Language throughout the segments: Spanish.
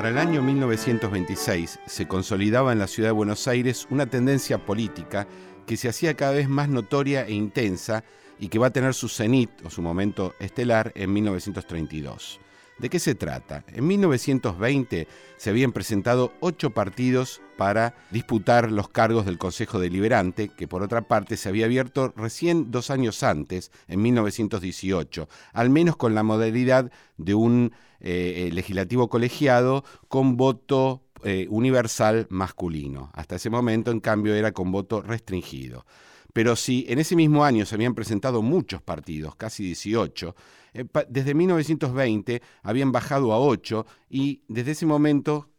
Para el año 1926 se consolidaba en la ciudad de Buenos Aires una tendencia política que se hacía cada vez más notoria e intensa y que va a tener su cenit o su momento estelar en 1932. ¿De qué se trata? En 1920 se habían presentado ocho partidos para disputar los cargos del Consejo Deliberante, que por otra parte se había abierto recién dos años antes, en 1918, al menos con la modalidad de un eh, eh, legislativo colegiado con voto eh, universal masculino. Hasta ese momento, en cambio, era con voto restringido. Pero si en ese mismo año se habían presentado muchos partidos, casi 18, eh, desde 1920 habían bajado a 8 y desde ese momento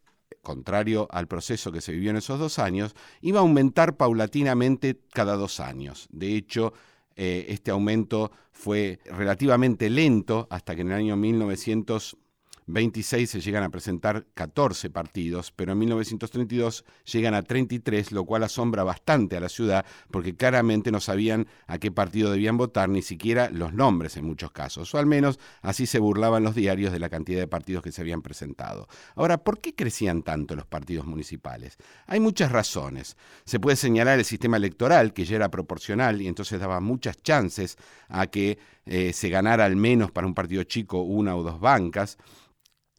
contrario al proceso que se vivió en esos dos años, iba a aumentar paulatinamente cada dos años. De hecho, eh, este aumento fue relativamente lento hasta que en el año 1900 26 se llegan a presentar 14 partidos, pero en 1932 llegan a 33, lo cual asombra bastante a la ciudad porque claramente no sabían a qué partido debían votar, ni siquiera los nombres en muchos casos, o al menos así se burlaban los diarios de la cantidad de partidos que se habían presentado. Ahora, ¿por qué crecían tanto los partidos municipales? Hay muchas razones. Se puede señalar el sistema electoral, que ya era proporcional y entonces daba muchas chances a que eh, se ganara al menos para un partido chico una o dos bancas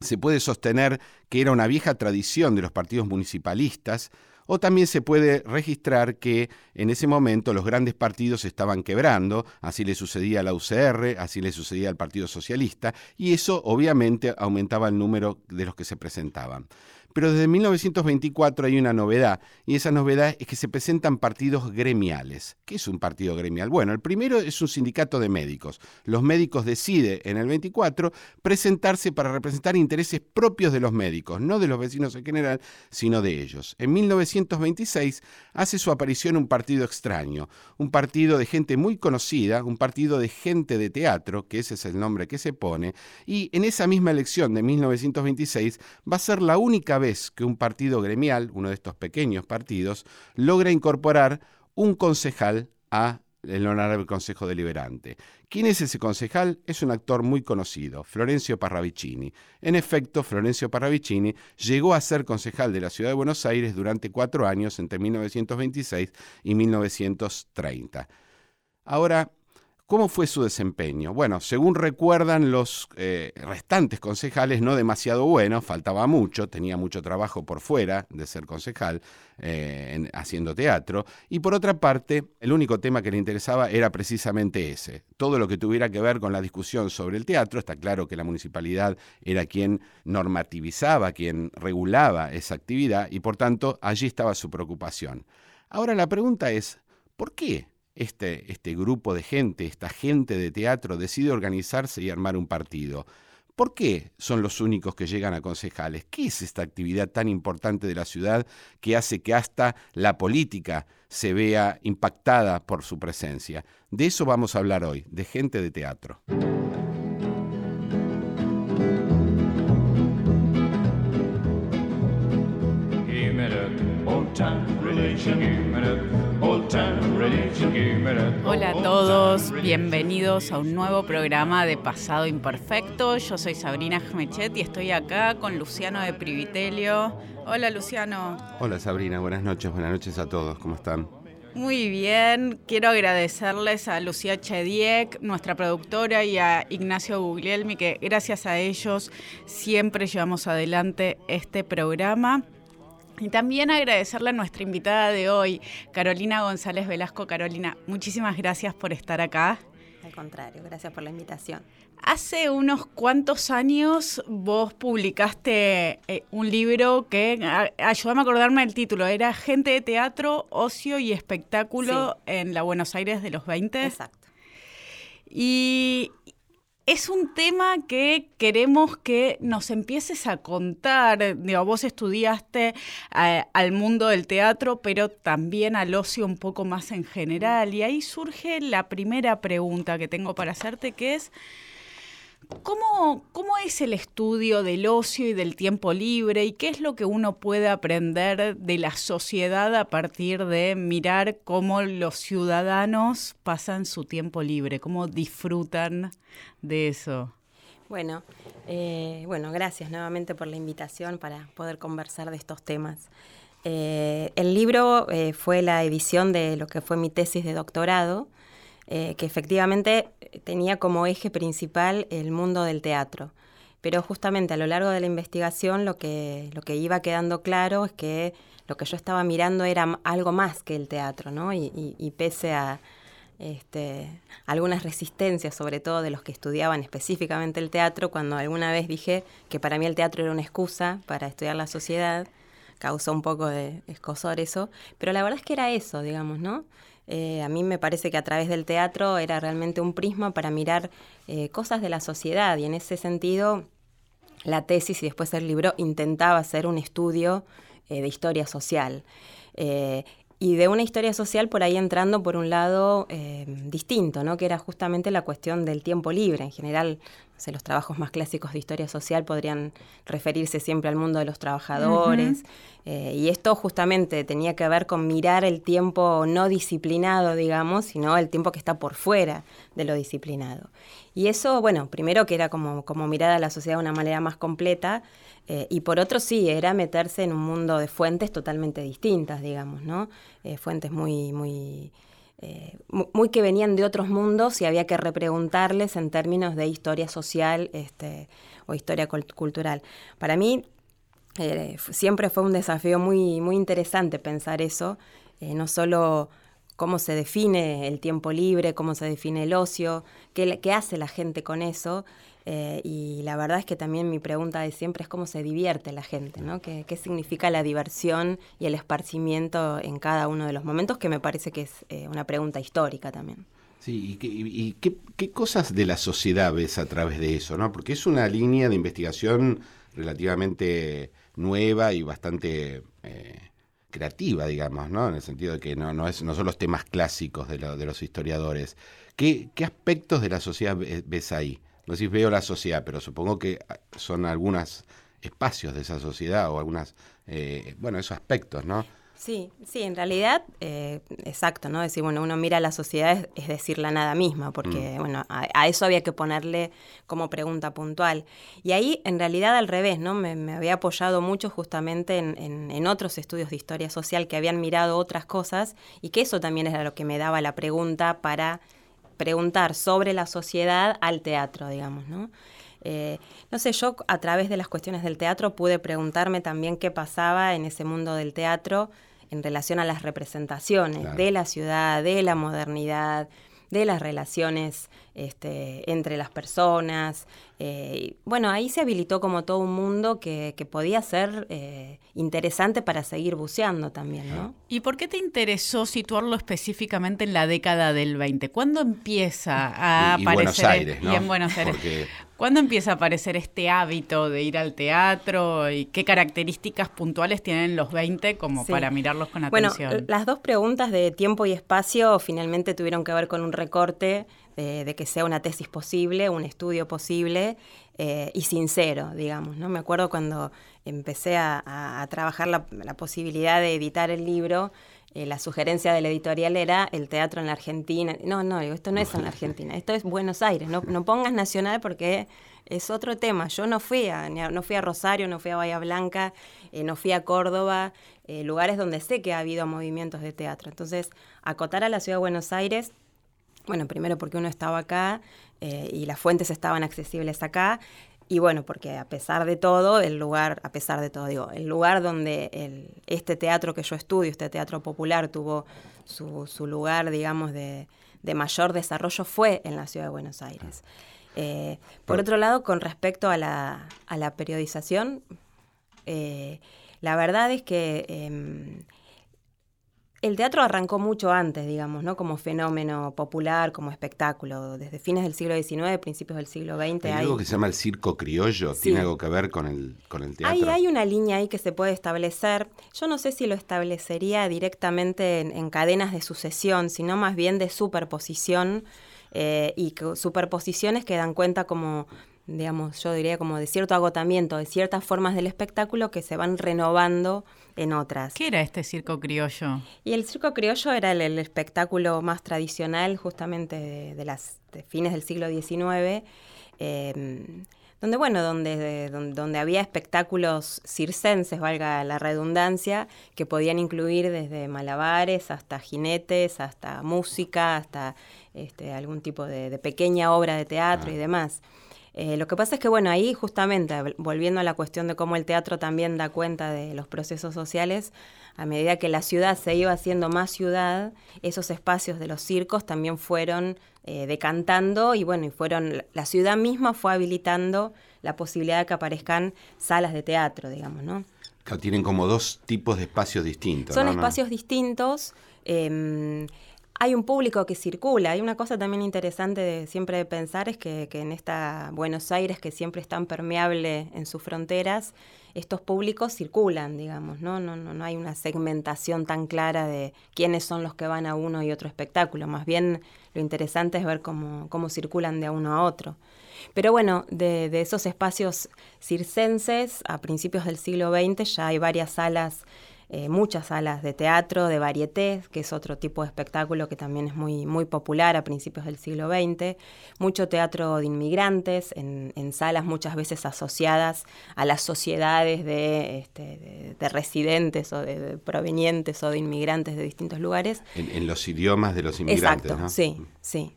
se puede sostener que era una vieja tradición de los partidos municipalistas, o también se puede registrar que en ese momento los grandes partidos estaban quebrando, así le sucedía a la UCR, así le sucedía al Partido Socialista, y eso obviamente aumentaba el número de los que se presentaban. Pero desde 1924 hay una novedad, y esa novedad es que se presentan partidos gremiales. ¿Qué es un partido gremial? Bueno, el primero es un sindicato de médicos. Los médicos deciden en el 24 presentarse para representar intereses propios de los médicos, no de los vecinos en general, sino de ellos. En 1926 hace su aparición un partido extraño, un partido de gente muy conocida, un partido de gente de teatro, que ese es el nombre que se pone, y en esa misma elección de 1926 va a ser la única vez que un partido gremial, uno de estos pequeños partidos, logra incorporar un concejal a el Honorable Consejo Deliberante. ¿Quién es ese concejal? Es un actor muy conocido, Florencio Parravicini. En efecto, Florencio Parravicini llegó a ser concejal de la Ciudad de Buenos Aires durante cuatro años, entre 1926 y 1930. Ahora, ¿Cómo fue su desempeño? Bueno, según recuerdan los eh, restantes concejales, no demasiado bueno, faltaba mucho, tenía mucho trabajo por fuera de ser concejal, eh, haciendo teatro, y por otra parte, el único tema que le interesaba era precisamente ese. Todo lo que tuviera que ver con la discusión sobre el teatro, está claro que la municipalidad era quien normativizaba, quien regulaba esa actividad, y por tanto allí estaba su preocupación. Ahora la pregunta es, ¿por qué este, este grupo de gente, esta gente de teatro, decide organizarse y armar un partido. ¿Por qué son los únicos que llegan a concejales? ¿Qué es esta actividad tan importante de la ciudad que hace que hasta la política se vea impactada por su presencia? De eso vamos a hablar hoy, de gente de teatro. Hola a todos, bienvenidos a un nuevo programa de Pasado Imperfecto. Yo soy Sabrina Jmechet y estoy acá con Luciano de Privitelio. Hola Luciano. Hola Sabrina, buenas noches, buenas noches a todos, ¿cómo están? Muy bien, quiero agradecerles a Lucía Chediek, nuestra productora, y a Ignacio Guglielmi, que gracias a ellos siempre llevamos adelante este programa. Y también agradecerle a nuestra invitada de hoy, Carolina González Velasco. Carolina, muchísimas gracias por estar acá. Al contrario, gracias por la invitación. Hace unos cuantos años vos publicaste eh, un libro que, ayúdame a acordarme del título, era Gente de Teatro, Ocio y Espectáculo en la Buenos Aires de los 20. Exacto. Y, es un tema que queremos que nos empieces a contar. Vos estudiaste eh, al mundo del teatro, pero también al ocio un poco más en general. Y ahí surge la primera pregunta que tengo para hacerte, que es, ¿Cómo, ¿Cómo, es el estudio del ocio y del tiempo libre y qué es lo que uno puede aprender de la sociedad a partir de mirar cómo los ciudadanos pasan su tiempo libre, cómo disfrutan de eso? Bueno, eh, bueno, gracias nuevamente por la invitación para poder conversar de estos temas. Eh, el libro eh, fue la edición de lo que fue mi tesis de doctorado, que efectivamente tenía como eje principal el mundo del teatro. Pero justamente a lo largo de la investigación lo que, lo que iba quedando claro es que lo que yo estaba mirando era algo más que el teatro, ¿no? y pese a, este, algunas resistencias, sobre todo de los que estudiaban específicamente el teatro, cuando alguna vez dije que para mí el teatro era una excusa para estudiar la sociedad, causó un poco de escosor eso, pero la verdad es que era eso, digamos, ¿no? Eh, a mí me parece que a través del teatro era realmente un prisma para mirar eh, cosas de la sociedad y en ese sentido la tesis y después el libro intentaba hacer un estudio eh, de historia social y de una historia social por ahí entrando por un lado eh, distinto, ¿no? que era justamente la cuestión del tiempo libre. En general, los trabajos más clásicos de historia social podrían referirse siempre al mundo de los trabajadores. Eh, y esto justamente tenía que ver con mirar el tiempo no disciplinado, digamos, sino el tiempo que está por fuera de lo disciplinado. Y eso, bueno, primero que era como, como mirar a la sociedad de una manera más completa, eh, y por otro sí, era meterse en un mundo de fuentes totalmente distintas, digamos, ¿no? Eh, fuentes muy, muy, eh, muy que venían de otros mundos y había que repreguntarles en términos de historia social este, o historia cultural. Para mí siempre fue un desafío muy, muy interesante pensar eso, no solo cómo se define el tiempo libre, cómo se define el ocio, qué, hace la gente con eso, eh, y la verdad es que también mi pregunta de siempre es cómo se divierte la gente, ¿no? ¿Qué, significa la diversión y el esparcimiento en cada uno de los momentos? Que me parece que es eh, una pregunta histórica también. Sí, y, qué, cosas de la sociedad ves a través de eso, ¿no? Porque es una línea de investigación relativamente nueva y bastante eh, creativa, digamos, ¿no? En el sentido de que no, no, es, no son los temas clásicos de, de los historiadores. ¿Qué, ¿Qué aspectos de la sociedad ves ahí? no sé si veo la sociedad, pero supongo que ah, son algunos espacios de esa sociedad o algunas, eh, bueno, esos aspectos, ¿no? Sí, sí, en realidad, eh, exacto, ¿no? Decir, bueno, uno mira a la sociedad es, decir la nada misma, porque, mm. bueno, a, eso había que ponerle como pregunta puntual. Y ahí, en realidad, al revés, ¿no? Me, había apoyado mucho justamente en, en, otros estudios de historia social que habían mirado otras cosas y que eso también era lo que me daba la pregunta para preguntar sobre la sociedad al teatro, digamos, ¿no? Eh, no sé, yo a través de las cuestiones del teatro pude preguntarme también qué pasaba en ese mundo del teatro en relación a las representaciones de la ciudad, de la modernidad, de las relaciones este, entre las personas. Eh, bueno, ahí se habilitó como todo un mundo que, podía ser eh, interesante para seguir buceando también, ¿no? ¿Y por qué te interesó situarlo específicamente en la década del 20? ¿Cuándo empieza a aparecer? Buenos Aires, Y en Buenos Aires. ¿Cuándo empieza a aparecer este hábito de ir al teatro y qué características puntuales tienen los 20 como para mirarlos con atención? Bueno, las dos preguntas de tiempo y espacio finalmente tuvieron que ver con un recorte de, que sea una tesis posible, un estudio posible eh, y sincero, digamos. ¿no? Me acuerdo cuando empecé a, trabajar la, posibilidad de editar el libro, eh, la sugerencia de la editorial era el teatro en la Argentina. No, no, esto no es en la Argentina, esto es Buenos Aires, no, no pongas nacional porque es otro tema. Yo no fui a, no fui a Rosario, no fui a Bahía Blanca, eh, no fui a Córdoba, lugares donde sé que ha habido movimientos de teatro. Entonces, acotar a la ciudad de Buenos Aires bueno, primero porque uno estaba acá eh, y las fuentes estaban accesibles acá. Y bueno, porque a pesar de todo, el lugar, a pesar de todo, digo, el lugar donde el, este teatro que yo estudio, este teatro popular, tuvo su, su lugar, digamos, de, de, mayor desarrollo fue en la ciudad de Buenos Aires. Eh, por otro lado, con respecto a la, a la periodización, eh, la verdad es que em, el teatro arrancó mucho antes, digamos, ¿no? Como fenómeno popular, como espectáculo, desde fines del siglo XIX, principios del siglo XX. ¿Hay, algo que se llama el circo criollo? ¿Tiene algo que ver con el, con el teatro? Hay, hay una línea ahí que se puede establecer. Yo no sé si lo establecería directamente en, cadenas de sucesión, sino más bien de superposición. Eh, y superposiciones que dan cuenta como digamos, yo diría como de cierto agotamiento de ciertas formas del espectáculo que se van renovando en otras. ¿Qué era este circo criollo? Y el circo criollo era el, espectáculo más tradicional justamente de, las fines del siglo XIX. Em, donde bueno, donde, donde, había espectáculos circenses, valga la redundancia, que podían incluir desde malabares hasta jinetes, hasta música, hasta este, algún tipo de, pequeña obra de teatro y demás. Eh, lo que pasa es que, bueno, ahí justamente, volviendo a la cuestión de cómo el teatro también da cuenta de los procesos sociales, a medida que la ciudad se iba haciendo más ciudad, esos espacios de los circos también fueron eh, decantando y bueno, y fueron, la ciudad misma fue habilitando la posibilidad de que aparezcan salas de teatro, digamos, ¿no? tienen como dos tipos de espacios distintos. Son espacios distintos. Em, hay un público que circula. Hay una cosa también interesante de siempre de pensar es que, en esta Buenos Aires, que siempre es tan permeable en sus fronteras, estos públicos circulan, digamos, ¿no? No, no, no hay una segmentación tan clara de quiénes son los que van a uno y otro espectáculo. Más bien lo interesante es ver cómo, cómo circulan de uno a otro. Pero bueno, de, de esos espacios circenses, a principios del siglo XX ya hay varias salas eh, muchas salas de teatro, de varieté, que es otro tipo de espectáculo que también es muy, muy popular a principios del siglo XX, mucho teatro de inmigrantes, en, salas muchas veces asociadas a las sociedades de, este, de, residentes o de, provenientes o de inmigrantes de distintos lugares. En, los idiomas de los inmigrantes. Exacto, sí, sí.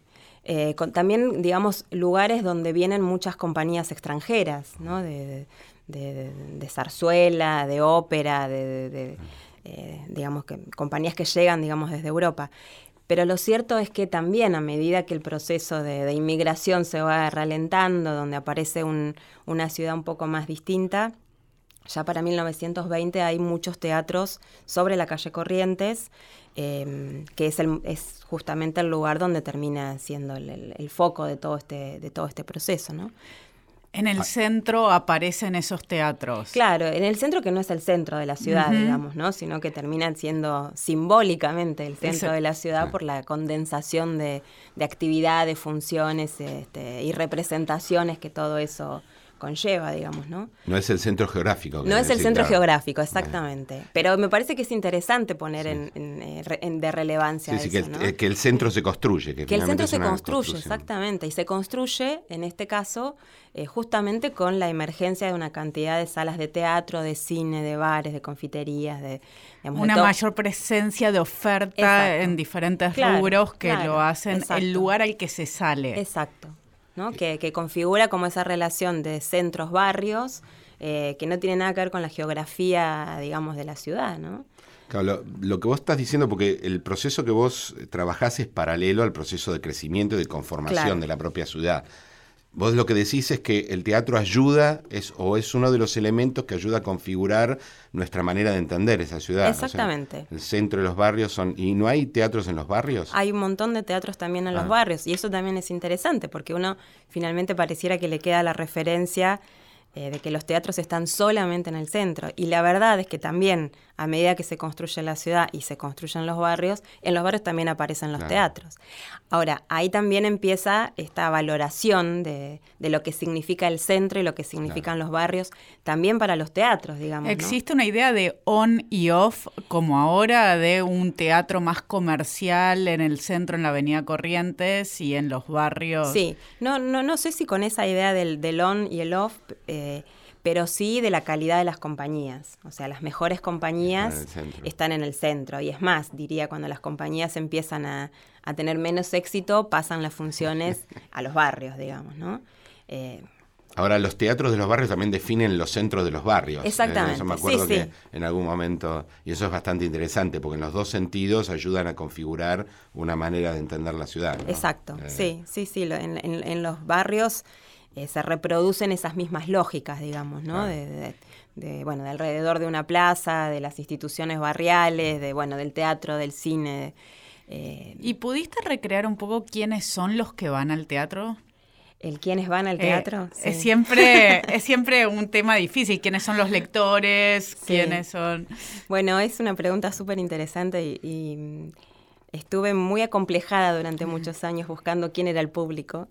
Eh, también, digamos, lugares donde vienen muchas compañías extranjeras, ¿no? de, de, zarzuela, de ópera, de, eh, digamos que compañías que llegan, digamos, desde Europa. Pero lo cierto es que también a medida que el proceso de, inmigración se va ralentando, donde aparece una ciudad un poco más distinta, ya para 1920 hay muchos teatros sobre la calle Corrientes, em, que es, el, es justamente el lugar donde termina siendo el, el, foco de todo este, de todo este proceso, ¿no? En el centro aparecen esos teatros. Claro, en el centro que no es el centro de la ciudad, digamos, ¿no? Sino que terminan siendo simbólicamente el centro de la ciudad por la condensación de, de actividades, funciones este, y representaciones que todo eso conlleva, digamos, ¿no? No es el centro geográfico. No es el centro geográfico, exactamente. Pero me parece que es interesante poner en, eh, de relevancia sí, eso, que, el, que el centro se construye. Que, el centro se construye, exactamente. Y se construye, en este caso, eh, justamente con la emergencia de una cantidad de salas de teatro, de cine, de bares, de confiterías, de... una mayor presencia de oferta en diferentes rubros que lo hacen el lugar al que se sale. Exacto. Que, configura como esa relación de centros-barrios eh, que no tiene nada que ver con la geografía, digamos, de la ciudad, ¿no? Claro, lo, que vos estás diciendo, porque el proceso que vos trabajás es paralelo al proceso de crecimiento y de conformación de la propia ciudad. Vos lo que decís es que el teatro ayuda, es, o es uno de los elementos que ayuda a configurar nuestra manera de entender esa ciudad. Exactamente. el centro de los barrios son... ¿Y no hay teatros en los barrios? Hay un montón de teatros también en los ah. barrios, y eso también es interesante, porque uno finalmente pareciera que le queda la referencia eh, de que los teatros están solamente en el centro. Y la verdad es que también, a medida que se construye la ciudad y se construyen los barrios, en los barrios también aparecen los teatros. Ahora, ahí también empieza esta valoración de, lo que significa el centro y lo que significan los barrios, también para los teatros, digamos. ¿Existe una idea de on y off, como ahora, de un teatro más comercial en el centro, en la Avenida Corrientes y en los barrios? Sí, no, no, no sé si con esa idea del, del on y el off. Eh, pero sí de la calidad de las compañías. O sea, las mejores compañías están en el centro. Y es más, diría, cuando las compañías empiezan a, tener menos éxito, pasan las funciones a los barrios, digamos, ¿no? Eh, Ahora, los teatros de los barrios también definen los centros de los barrios. ¿eh? Exactamente. me acuerdo que en algún momento, y eso es bastante interesante, porque en los dos sentidos ayudan a configurar una manera de entender la ciudad. Exacto, eh. sí, sí, sí. en los barrios eh, se reproducen esas mismas lógicas, digamos, ¿no? De, bueno, de alrededor de una plaza, de las instituciones barriales, de, bueno, del teatro, del cine. Eh, ¿Y pudiste recrear un poco quiénes son los que van al teatro? ¿El quiénes van al eh, teatro? es, siempre, es siempre un tema difícil. ¿Quiénes son los lectores? ¿Quiénes son...? Bueno, es una pregunta súper interesante y, mm, estuve muy acomplejada durante muchos años buscando quién era el público.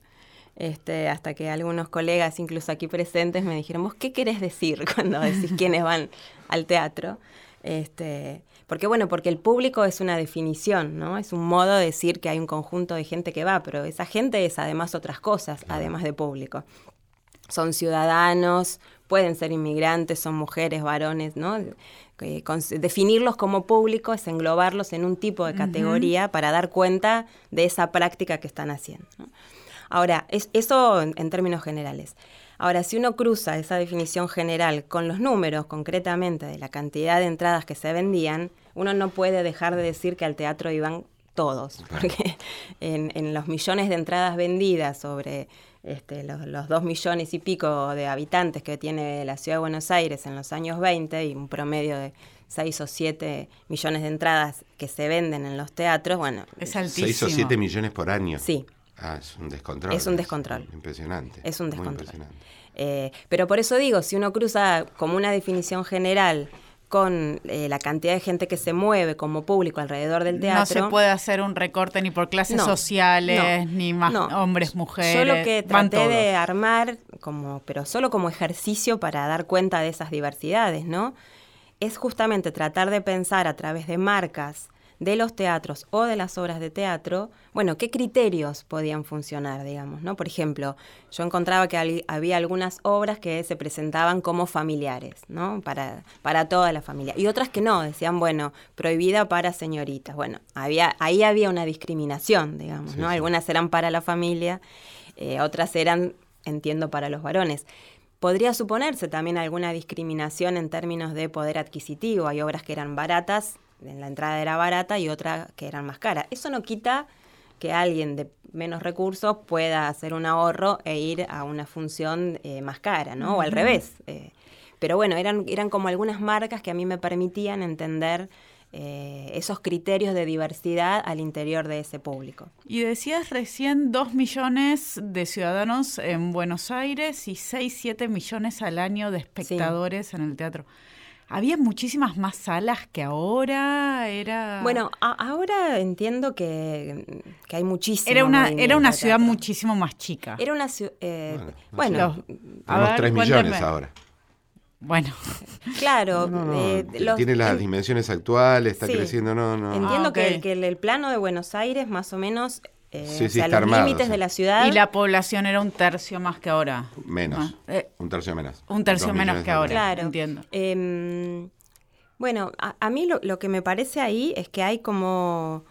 Este, hasta que algunos colegas, incluso aquí presentes, me dijeron, ¿vos qué querés decir cuando decís quiénes van al teatro? Este, porque bueno, porque el público es una definición, ¿no? Es un modo de decir que hay un conjunto de gente que va, pero esa gente es además otras cosas, además de público. son ciudadanos, pueden ser inmigrantes, son mujeres, varones, ¿no? definirlos como público es englobarlos en un tipo de categoría para dar cuenta de esa práctica que están haciendo. Ahora, es, eso en, términos generales. Ahora, si uno cruza esa definición general con los números concretamente de la cantidad de entradas que se vendían, uno no puede dejar de decir que al teatro iban todos, porque en, los millones de entradas vendidas sobre este, los, dos millones y pico de habitantes que tiene la ciudad de Buenos Aires en los años 20 y un promedio de 6 o 7 millones de entradas que se venden en los teatros, bueno. Es altísimo. 6 o 7 millones por año. Sí. Ah, es un descontrol. Es un descontrol. impresionante. Es un descontrol. Eh, pero por eso digo, si uno cruza como una definición general con eh, la cantidad de gente que se mueve como público alrededor del teatro. No se puede hacer un recorte ni por clases sociales, ni más hombres, mujeres. Yo lo que traté de armar, como, pero solo como ejercicio para dar cuenta de esas diversidades, ¿no? Es justamente tratar de pensar a través de marcas de los teatros o de las obras de teatro, bueno, qué criterios podían funcionar, digamos, ¿no? Por ejemplo, yo encontraba que había algunas obras que se presentaban como familiares, ¿no? Para, para toda la familia. Y otras que no, decían, bueno, prohibida para señoritas. Bueno, había, ahí había una discriminación, digamos, ¿no? Algunas eran para la familia, eh, otras eran, entiendo, para los varones. Podría suponerse también alguna discriminación en términos de poder adquisitivo. Hay obras que eran baratas en la entrada era barata y otra que eran más cara. Eso no quita que alguien de menos recursos pueda hacer un ahorro e ir a una función eh, más cara, ¿no? O al revés. Eh. pero bueno, eran, eran como algunas marcas que a mí me permitían entender eh, esos criterios de diversidad al interior de ese público. Y decías recién dos millones de ciudadanos en Buenos Aires y 6, 7 millones al año de espectadores en el teatro. Había muchísimas más salas que ahora, era... Bueno, ahora entiendo que, hay muchísimas. Era una, era una ciudad muchísimo más chica. Era una ciudad... Eh, bueno, tenemos tres millones ahora. Bueno. Claro. Eh, tiene las dimensiones actuales, está creciendo, no, no. Entiendo ah, que, que el plano de Buenos Aires más o menos eh, sí, los límites de la ciudad. Y la población era un tercio más que ahora. Menos. Ah, eh, un tercio menos. Un tercio menos que ahora. Claro. Entiendo. Em, bueno, a, mí lo, que me parece ahí es que hay como,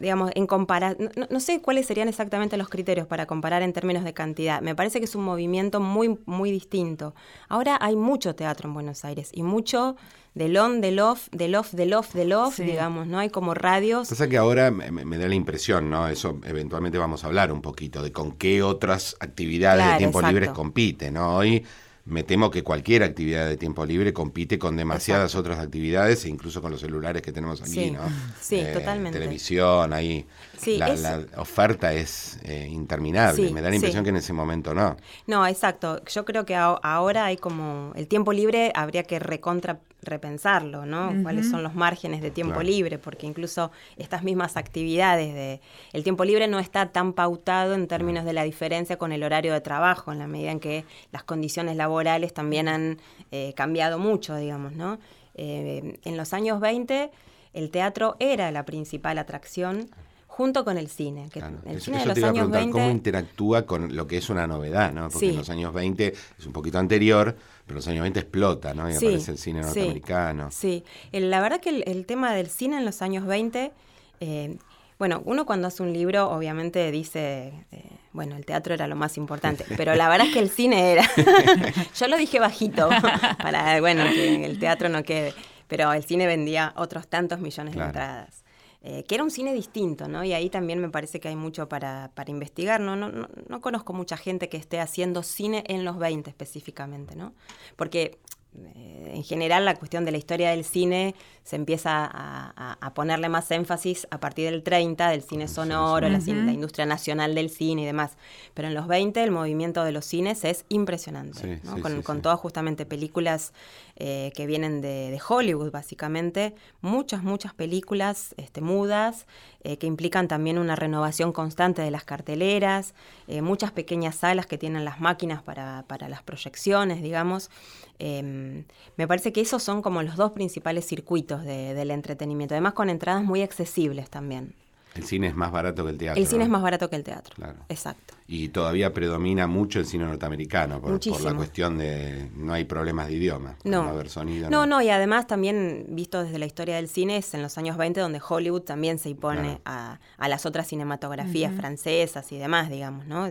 digamos, en comparación, no, sé cuáles serían exactamente los criterios para comparar en términos de cantidad. Me parece que es un movimiento muy, muy distinto. Ahora hay mucho teatro en Buenos Aires y mucho del on, del off, del off, del off, del off, digamos, ¿no? Hay como radios. Pasa que ahora me, da la impresión, ¿no? Eso eventualmente vamos a hablar un poquito de con qué otras actividades de tiempo libre compite, ¿no? Hoy me temo que cualquier actividad de tiempo libre compite con demasiadas otras actividades e incluso con los celulares que tenemos aquí, ¿no? Sí, eh, totalmente. Televisión, ahí. La, oferta es eh, interminable. me da la impresión que en ese momento no. No, exacto. Yo creo que ahora hay como. El tiempo libre habría que recontra repensarlo, ¿no? ¿Cuáles son los márgenes de tiempo libre? Porque incluso estas mismas actividades de... El tiempo libre no está tan pautado en términos de la diferencia con el horario de trabajo, en la medida en que las condiciones laborales también han eh, cambiado mucho, digamos, ¿no? Eh, en los años 20 el teatro era la principal atracción junto con el cine. Que el cine de los años 20... cómo interactúa con lo que es una novedad, ¿no? Porque en los años 20 es un poquito anterior, pero en los años 20 explota, ¿no? Y aparece el cine norteamericano. Sí, la verdad que el, tema del cine en los años 20... Eh, bueno, uno cuando hace un libro obviamente dice, eh, bueno, el teatro era lo más importante, pero la verdad es que el cine era. Yo lo dije bajito, para, bueno, que el teatro no quede, pero el cine vendía otros tantos millones de entradas. Eh, que era un cine distinto, ¿no? Y ahí también me parece que hay mucho para, para investigar, ¿no? No, ¿no? no, conozco mucha gente que esté haciendo cine en los 20 específicamente, ¿no? Porque eh, en general la cuestión de la historia del cine se empieza a, ponerle más énfasis a partir del 30, del cine sonoro, la, industria nacional del cine y demás. Pero en los 20 el movimiento de los cines es impresionante, con, todas justamente películas eh, que vienen de, Hollywood, básicamente. Muchas, muchas películas este, mudas eh, que implican también una renovación constante de las carteleras, muchas pequeñas salas que tienen las máquinas para, para las proyecciones, digamos. Em, me parece que esos son como los dos principales circuitos del entretenimiento, además con entradas muy accesibles también. El cine es más barato que el teatro. El cine ¿no? es más barato que el teatro. Claro. Exacto. Y todavía predomina mucho el cine norteamericano por, por la cuestión de no hay problemas de idioma. No. No haber sonido. No, no, y además también, visto desde la historia del cine, es en los años 20 donde Hollywood también se impone Claro. a, a las otras cinematografías francesas y demás, digamos, ¿no?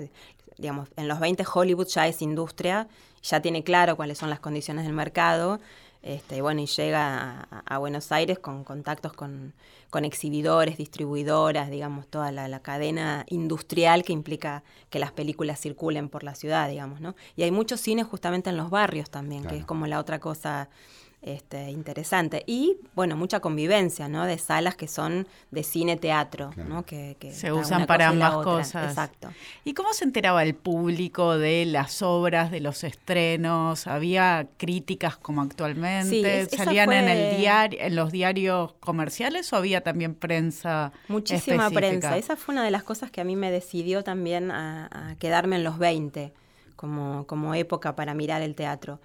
Digamos, en los 20 Hollywood ya es industria, ya tiene claro cuáles son las condiciones del mercado, este, y bueno, y llega a, a Buenos Aires con contactos con, con exhibidores, distribuidoras, digamos, toda la, la cadena industrial que implica que las películas circulen por la ciudad, digamos, ¿no? Y hay muchos cines justamente en los barrios también, que es como la otra cosa este, interesante. Y, bueno, mucha convivencia, ¿no? De salas que son de cine-teatro, Claro. ¿no? Que, que Se usan para cosa ambas cosas. Exacto. ¿Y cómo se enteraba el público de las obras, de los estrenos? ¿Había críticas como actualmente? Sí, es- esa ¿Salían en, el diario, en los diarios comerciales o había también prensa Muchísima específica? prensa. Esa fue una de las cosas que a mí me decidió también a, a quedarme en los 20 como, como época para mirar el teatro.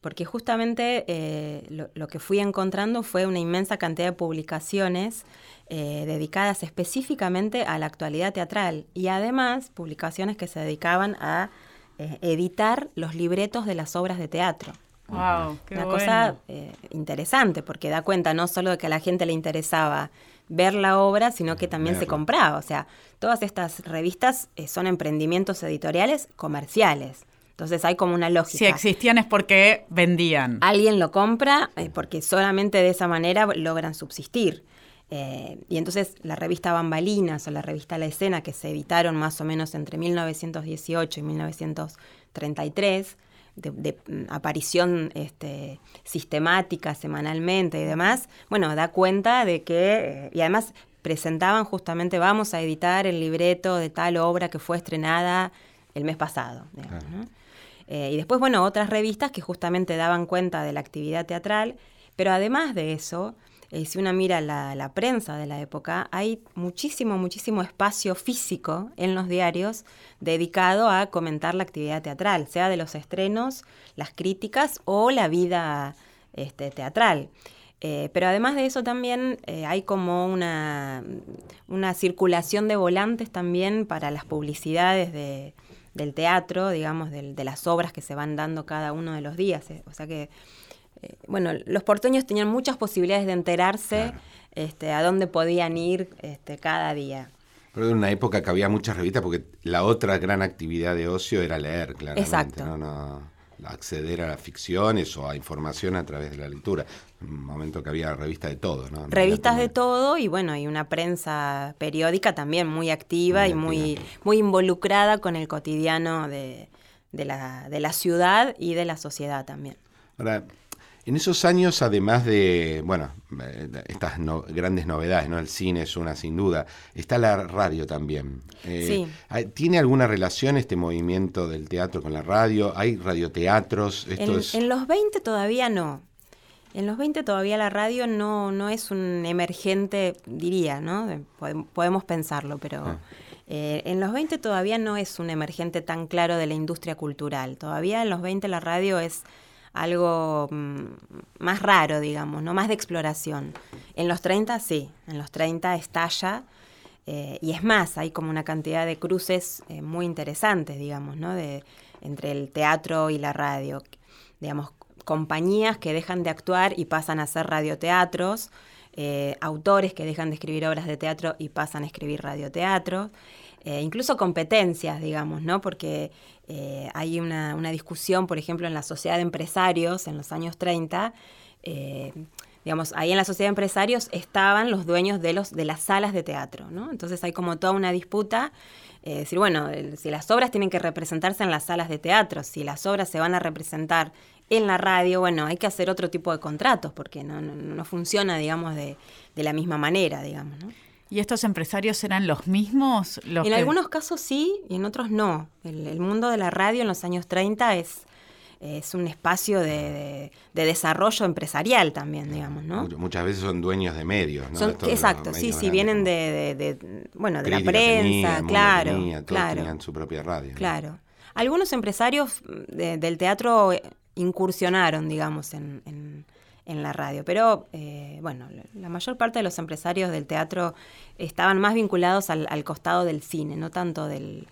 Porque justamente eh, lo, lo que fui encontrando fue una inmensa cantidad de publicaciones eh, dedicadas específicamente a la actualidad teatral y además publicaciones que se dedicaban a eh, editar los libretos de las obras de teatro. Wow, qué Una bueno. cosa eh, interesante, porque da cuenta no solo de que a la gente le interesaba ver la obra, sino que también se compraba. O sea, todas estas revistas eh, son emprendimientos editoriales comerciales. Entonces hay como una lógica. Si existían es porque vendían. Alguien lo compra eh, porque solamente de esa manera logran subsistir. Eh, y entonces la revista Bambalinas o la revista La Escena, que se editaron más o menos entre 1918 y 1933, de, de, mm, aparición este, sistemática semanalmente y demás, bueno, da cuenta de que, eh, y además presentaban justamente, vamos a editar el libreto de tal obra que fue estrenada el mes pasado. digamos, Claro. ¿no? Eh, y después, bueno, otras revistas que justamente daban cuenta de la actividad teatral, pero además de eso, eh, si uno mira la, la prensa de la época, hay muchísimo, muchísimo espacio físico en los diarios dedicado a comentar la actividad teatral, sea de los estrenos, las críticas o la vida este, teatral. Eh, pero además de eso también eh, hay como una, una circulación de volantes también para las publicidades de, del teatro, digamos, del- de las obras que se van dando cada uno de los días. eh. O sea que, eh, bueno, los porteños tenían muchas posibilidades de enterarse Claro. este, a dónde podían ir este, cada día. Pero en una época que había muchas revistas porque la otra gran actividad de ocio era leer, claramente. Exacto. ¿no? No, acceder a las ficciones o a información a través de la lectura. Un momento que había revistas de todo, ¿no? Revistas de todo y bueno, y una prensa periódica también muy activa Muy y muy, activa. muy involucrada con el cotidiano de, de la, de la ciudad y de la sociedad también. Ahora, en esos años, además de, bueno, eh, estas no- grandes novedades, ¿no? El cine es una sin duda, está la radio también. Eh, Sí. ¿Tiene alguna relación este movimiento del teatro con la radio? ¿Hay radioteatros? Esto En, es... en los 20 todavía no. En los 20 todavía la radio no, no es un emergente, diría, ¿no? De- podem- Podemos pensarlo, pero Ah. eh, en los 20 todavía no es un emergente tan claro de la industria cultural. Todavía en los 20 la radio es algo mm, más raro, digamos, ¿no? Más de exploración. En los 30 sí, en los 30 estalla. eh, y es más, hay como una cantidad de cruces eh, muy interesantes, digamos, ¿no? De, entre el teatro y la radio. Digamos, compañías que dejan de actuar y pasan a hacer radioteatros, eh, autores que dejan de escribir obras de teatro y pasan a escribir radioteatros, eh, incluso competencias, digamos, ¿no? Porque eh, hay una, una discusión, por ejemplo, en la sociedad de empresarios en los años 30, eh, digamos, ahí en la sociedad de empresarios estaban los dueños de, los, de las salas de teatro, ¿no? Entonces hay como toda una disputa, eh, decir, bueno, si las obras tienen que representarse en las salas de teatro, si las obras se van a representar en la radio, bueno, hay que hacer otro tipo de contratos, porque no, no, no funciona, digamos, de, de la misma manera, digamos, ¿no? ¿Y estos empresarios eran los mismos? Los En que- algunos casos sí y en otros no. El, el mundo de la radio en los años 30 es, es un espacio de, de- de desarrollo empresarial también, digamos, ¿no? Much- Muchas veces son dueños de medios, ¿no? Son- exacto, sí, medios sí, grandes, vienen de, de- de- bueno, de la prensa, tenía, claro, tenía, todos claro, tenían su propia radio. ¿no? claro. Algunos empresarios de- del teatro eh, incursionaron, digamos, en, en- en la radio. Pero eh, bueno, la mayor parte de los empresarios del teatro estaban más vinculados al, costado del cine, no tanto del...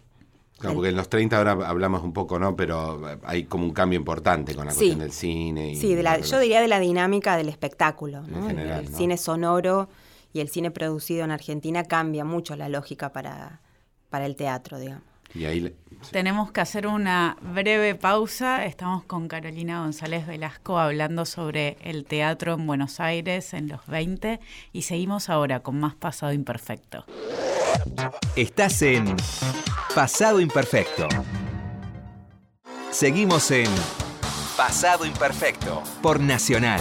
Claro, porque en los 30 ahora hablamos un poco, ¿no? Pero hay como un cambio importante con la cuestión del cine. sí, yo diría de la dinámica del espectáculo, ¿no? el, cine sonoro y el cine producido en Argentina cambia mucho la lógica para, para el teatro, digamos. Y ahí Tenemos que hacer una breve pausa. Estamos con Carolina González Velasco hablando sobre el teatro en Buenos Aires en los 20 y seguimos ahora con más Pasado Imperfecto. Estás en Pasado Imperfecto. Seguimos en Pasado Imperfecto por Nacional.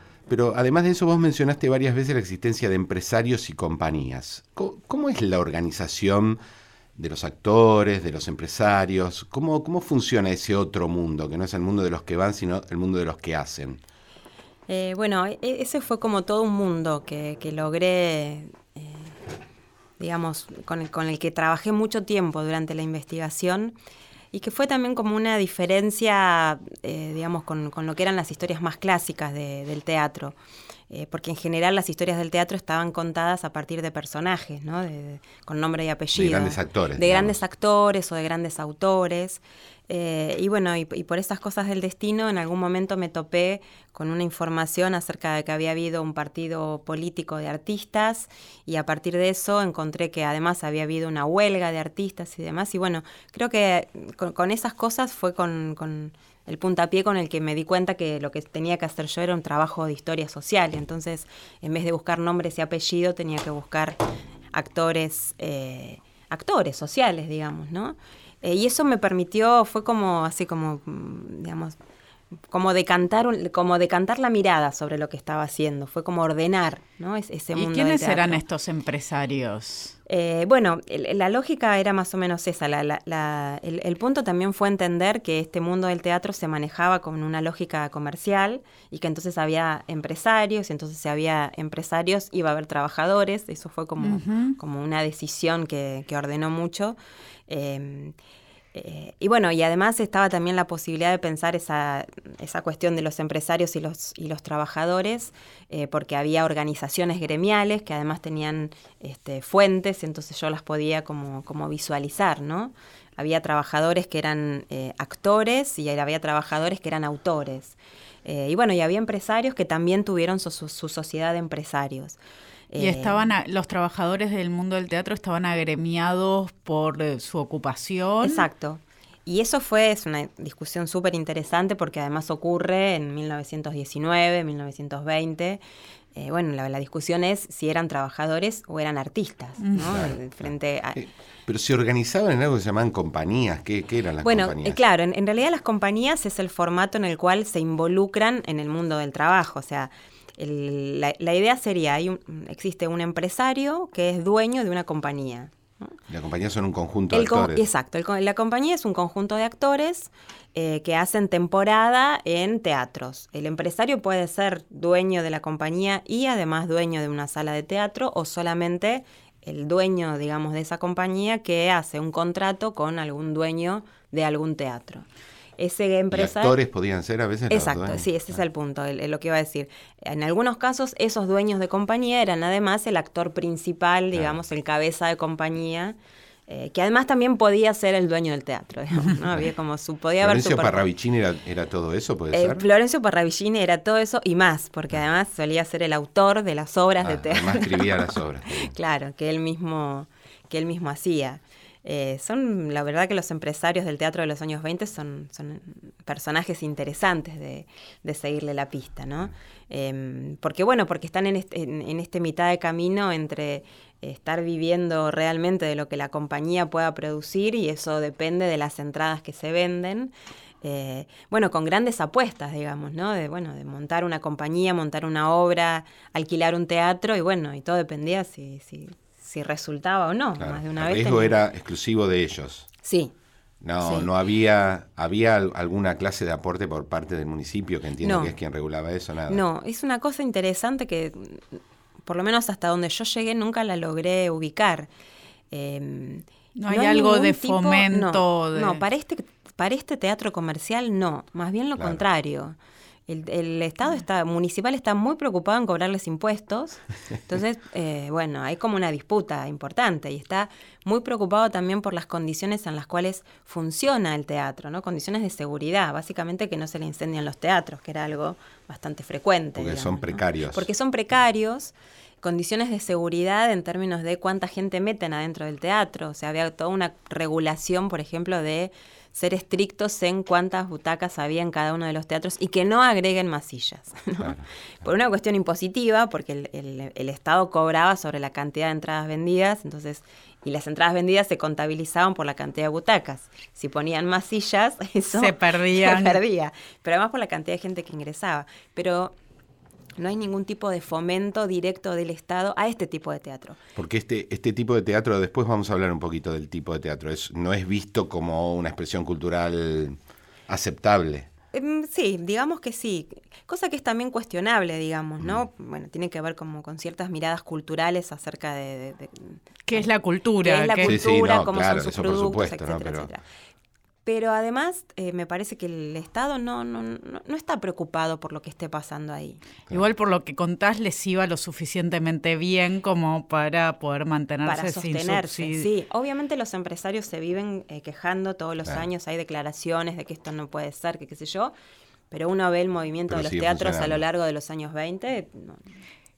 pero además de eso vos mencionaste varias veces la existencia de empresarios y compañías. ¿Cómo, es la organización de los actores, de los empresarios? ¿Cómo, ¿Cómo funciona ese otro mundo, que no es el mundo de los que van, sino el mundo de los que hacen? Eh, bueno, e, ese fue como todo un mundo que, logré, eh, digamos, con con el que trabajé mucho tiempo durante la investigación y que fue también como una diferencia, eh, digamos, con, con, lo que eran las historias más clásicas del teatro. Eh, porque en general las historias del teatro estaban contadas a partir de personajes, ¿no? con nombre y apellido. De grandes actores. De grandes actores o de grandes autores. Eh, y bueno, y, por estas cosas del destino, en algún momento me topé con una información acerca de que había habido un partido político de artistas y a partir de eso encontré que además había habido una huelga de artistas y demás. Y bueno, creo que con, esas cosas fue con, con el puntapié con el que me di cuenta que lo que tenía que hacer yo era un trabajo de historia social. Entonces, en vez de buscar nombres y apellido, tenía que buscar actores, eh, actores sociales, digamos, ¿no? Eh, y eso me permitió, fue como así como, mm, digamos, como decantar, como decantar la mirada sobre lo que estaba haciendo, fue como ordenar ¿no? ese mundo. ¿Y quiénes eran estos empresarios? Eh, bueno, la lógica era más o menos esa. el, punto también fue entender que este mundo del teatro se manejaba con una lógica comercial y que entonces había empresarios, y entonces si había empresarios iba a haber trabajadores. Eso fue como, como una decisión que, que ordenó mucho. Em, eh, y bueno, y además estaba también la posibilidad de pensar esa, esa cuestión de los empresarios y los, y los trabajadores, eh, porque había organizaciones gremiales que además tenían este, fuentes, entonces yo las podía como, como visualizar, ¿no? Había trabajadores que eran eh, actores y había trabajadores que eran autores. y bueno, y había empresarios que también tuvieron su sociedad de empresarios. Y eh, estaban los trabajadores del mundo del teatro estaban agremiados por eh, su ocupación. Exacto. Y eso fue es una discusión súper interesante porque además ocurre en 1919, 1920. Eh, bueno, la, discusión es si eran trabajadores o eran artistas, ¿no? Frente pero se organizaban en algo que se llamaban compañías. ¿Qué, eran las compañías? Bueno, claro, en, en, realidad las compañías es el formato en el cual se involucran en el mundo del trabajo. O sea, la, idea sería, hay existe un empresario que es dueño de una compañía. La compañía son un conjunto de actores. exacto, la compañía es un conjunto de actores eh, que hacen temporada en teatros. El empresario puede ser dueño de la compañía y además dueño de una sala de teatro o solamente el dueño, digamos, de esa compañía que hace un contrato con algún dueño de algún teatro ese empresario... actores podían ser a veces. Exacto, sí, ese es el punto, lo que iba a decir. En algunos casos, esos dueños de compañía eran además el actor principal, digamos, el cabeza de compañía. Eh, que además también podía ser el dueño del teatro, digamos, ¿no? Había como su, podía Florencio Parravicini era, era, todo eso, puede eh, ser. Florencio Parravicini era todo eso y más, porque ah. además solía ser el autor de las obras de ah, teatro. Además escribía las obras. claro, que él mismo, que él mismo hacía. Eh, son, la verdad que los empresarios del teatro de los años 20 son, son personajes interesantes de, seguirle la pista, ¿no? Em, porque bueno, porque están en este, en, este mitad de camino entre estar viviendo realmente de lo que la compañía pueda producir y eso depende de las entradas que se venden. Eh, bueno, con grandes apuestas, digamos, ¿no? De, bueno, de montar una compañía, montar una obra, alquilar un teatro y bueno, y todo dependía si, si, si resultaba o no. Más de una el riesgo era exclusivo de ellos. Sí. No, no había, había alguna clase de aporte por parte del municipio que entiendo que es quien regulaba eso, nada. No, es una cosa interesante que, por lo menos hasta donde yo llegué, nunca la logré ubicar. Em, no, hay algo de fomento. no, para este para este teatro comercial no, más bien lo contrario. El, Estado está, municipal está muy preocupado en cobrarles impuestos. Entonces, eh, bueno, hay como una disputa importante y está muy preocupado también por las condiciones en las cuales funciona el teatro, ¿no? Condiciones de seguridad, básicamente que no se le incendian los teatros, que era algo bastante frecuente. Porque son precarios. Porque son precarios condiciones de seguridad en términos de cuánta gente meten adentro del teatro. O sea, había toda una regulación, por ejemplo, de ser estrictos en cuántas butacas había en cada uno de los teatros y que no agreguen más sillas. Por una cuestión impositiva, porque el, Estado cobraba sobre la cantidad de entradas vendidas, entonces, y las entradas vendidas se contabilizaban por la cantidad de butacas. Si ponían más sillas, eso se perdía. Se perdía. Pero además por la cantidad de gente que ingresaba. Pero no hay ningún tipo de fomento directo del Estado a este tipo de teatro. Porque este, este tipo de teatro, después vamos a hablar un poquito del tipo de teatro, es, no es visto como una expresión cultural aceptable. Em, sí, digamos que sí. Cosa que es también cuestionable, digamos, ¿no? Mm. Bueno, tiene que ver como con ciertas miradas culturales acerca de... ¿Qué es la cultura? ¿Qué es la cultura? ¿Cómo son sus productos? etcétera, pero además eh, me parece que el Estado no, no, no, está preocupado por lo que esté pasando ahí. Igual por lo que contás les iba lo suficientemente bien como para poder mantenerse para sostenerse, Sí, obviamente los empresarios se viven eh, quejando todos los años, hay declaraciones de que esto no puede ser, que qué sé yo, pero uno ve el movimiento de los teatros a lo largo de los años 20.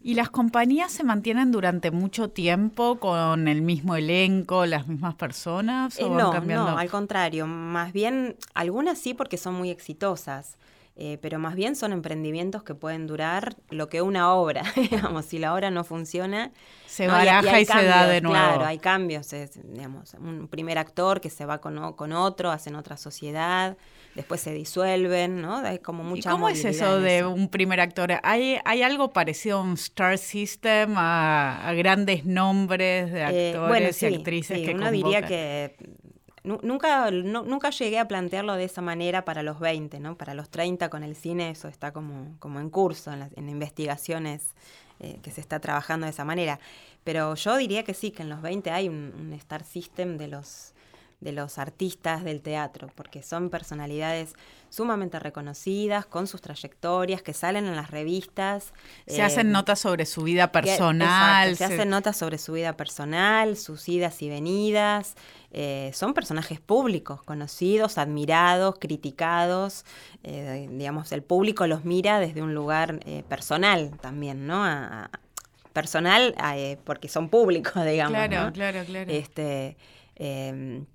¿Y las compañías se mantienen durante mucho tiempo con el mismo elenco, las mismas personas? ¿o no, no, al contrario. Más bien, algunas sí porque son muy exitosas. Eh, pero más bien son emprendimientos que pueden durar lo que una obra, digamos, si la obra no funciona. Se baraja y, se da de nuevo. Claro, hay cambios, digamos, un primer actor que se va con, con otro, hacen otra sociedad, después se disuelven, ¿no? Hay como mucha ¿Y cómo es eso de un primer actor? ¿Hay, ¿Hay algo parecido a un Star System, a, grandes nombres de eh, actores y actrices sí, que uno diría que nunca, nunca llegué a plantearlo de esa manera para los 20, ¿no? Para los 30 con el cine eso está como, como en curso, en, las, en investigaciones eh, que se está trabajando de esa manera. Pero yo diría que sí, que en los 20 hay un Star System de los de los artistas del teatro, porque son personalidades sumamente reconocidas, con sus trayectorias, que salen en las revistas. Se hacen eh, notas sobre su vida personal. se, hacen notas sobre su vida personal, sus idas y venidas. Eh, son personajes públicos, conocidos, admirados, criticados. Eh, digamos, el público los mira desde un lugar personal también, ¿no? personal porque son públicos, digamos. Claro, claro, claro. Este, em,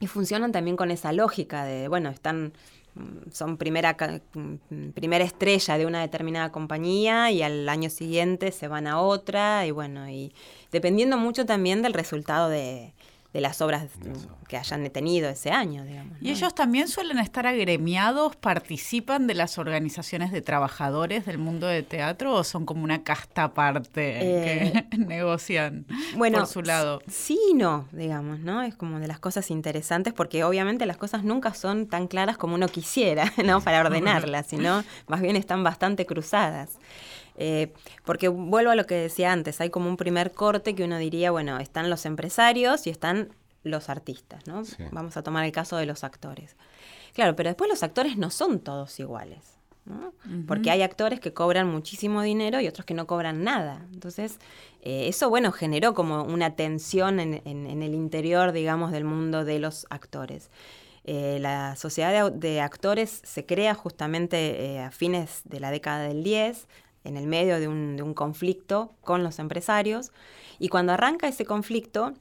y funcionan también con esa lógica de, bueno, están mm, son primera, mm, primera estrella de una determinada compañía y al año siguiente se van a otra y bueno, y dependiendo mucho también del resultado de, de las obras que hayan detenido ese año, digamos. ¿Y ellos también suelen estar agremiados, participan de las organizaciones de trabajadores del mundo de teatro o son como una casta aparte que eh, negocian por su lado? Sí y no, digamos, ¿no? Es como de las cosas interesantes porque obviamente las cosas nunca son tan claras como uno quisiera, ¿no? Para ordenarlas, sino más bien están bastante cruzadas. Eh, porque vuelvo a lo que decía antes, hay como un primer corte que uno diría, bueno, están los empresarios y están los artistas, ¿no? Vamos a tomar el caso de los actores. Claro, pero después los actores no son todos iguales. ¿no? Porque hay actores que cobran muchísimo dinero y otros que no cobran nada. Entonces, eh, eso, bueno, generó como una tensión en, el interior, digamos, del mundo de los actores. Eh, la sociedad de, actores se crea justamente a fines de la década del 10, en el medio de un, conflicto con los empresarios. Y cuando arranca ese conflicto,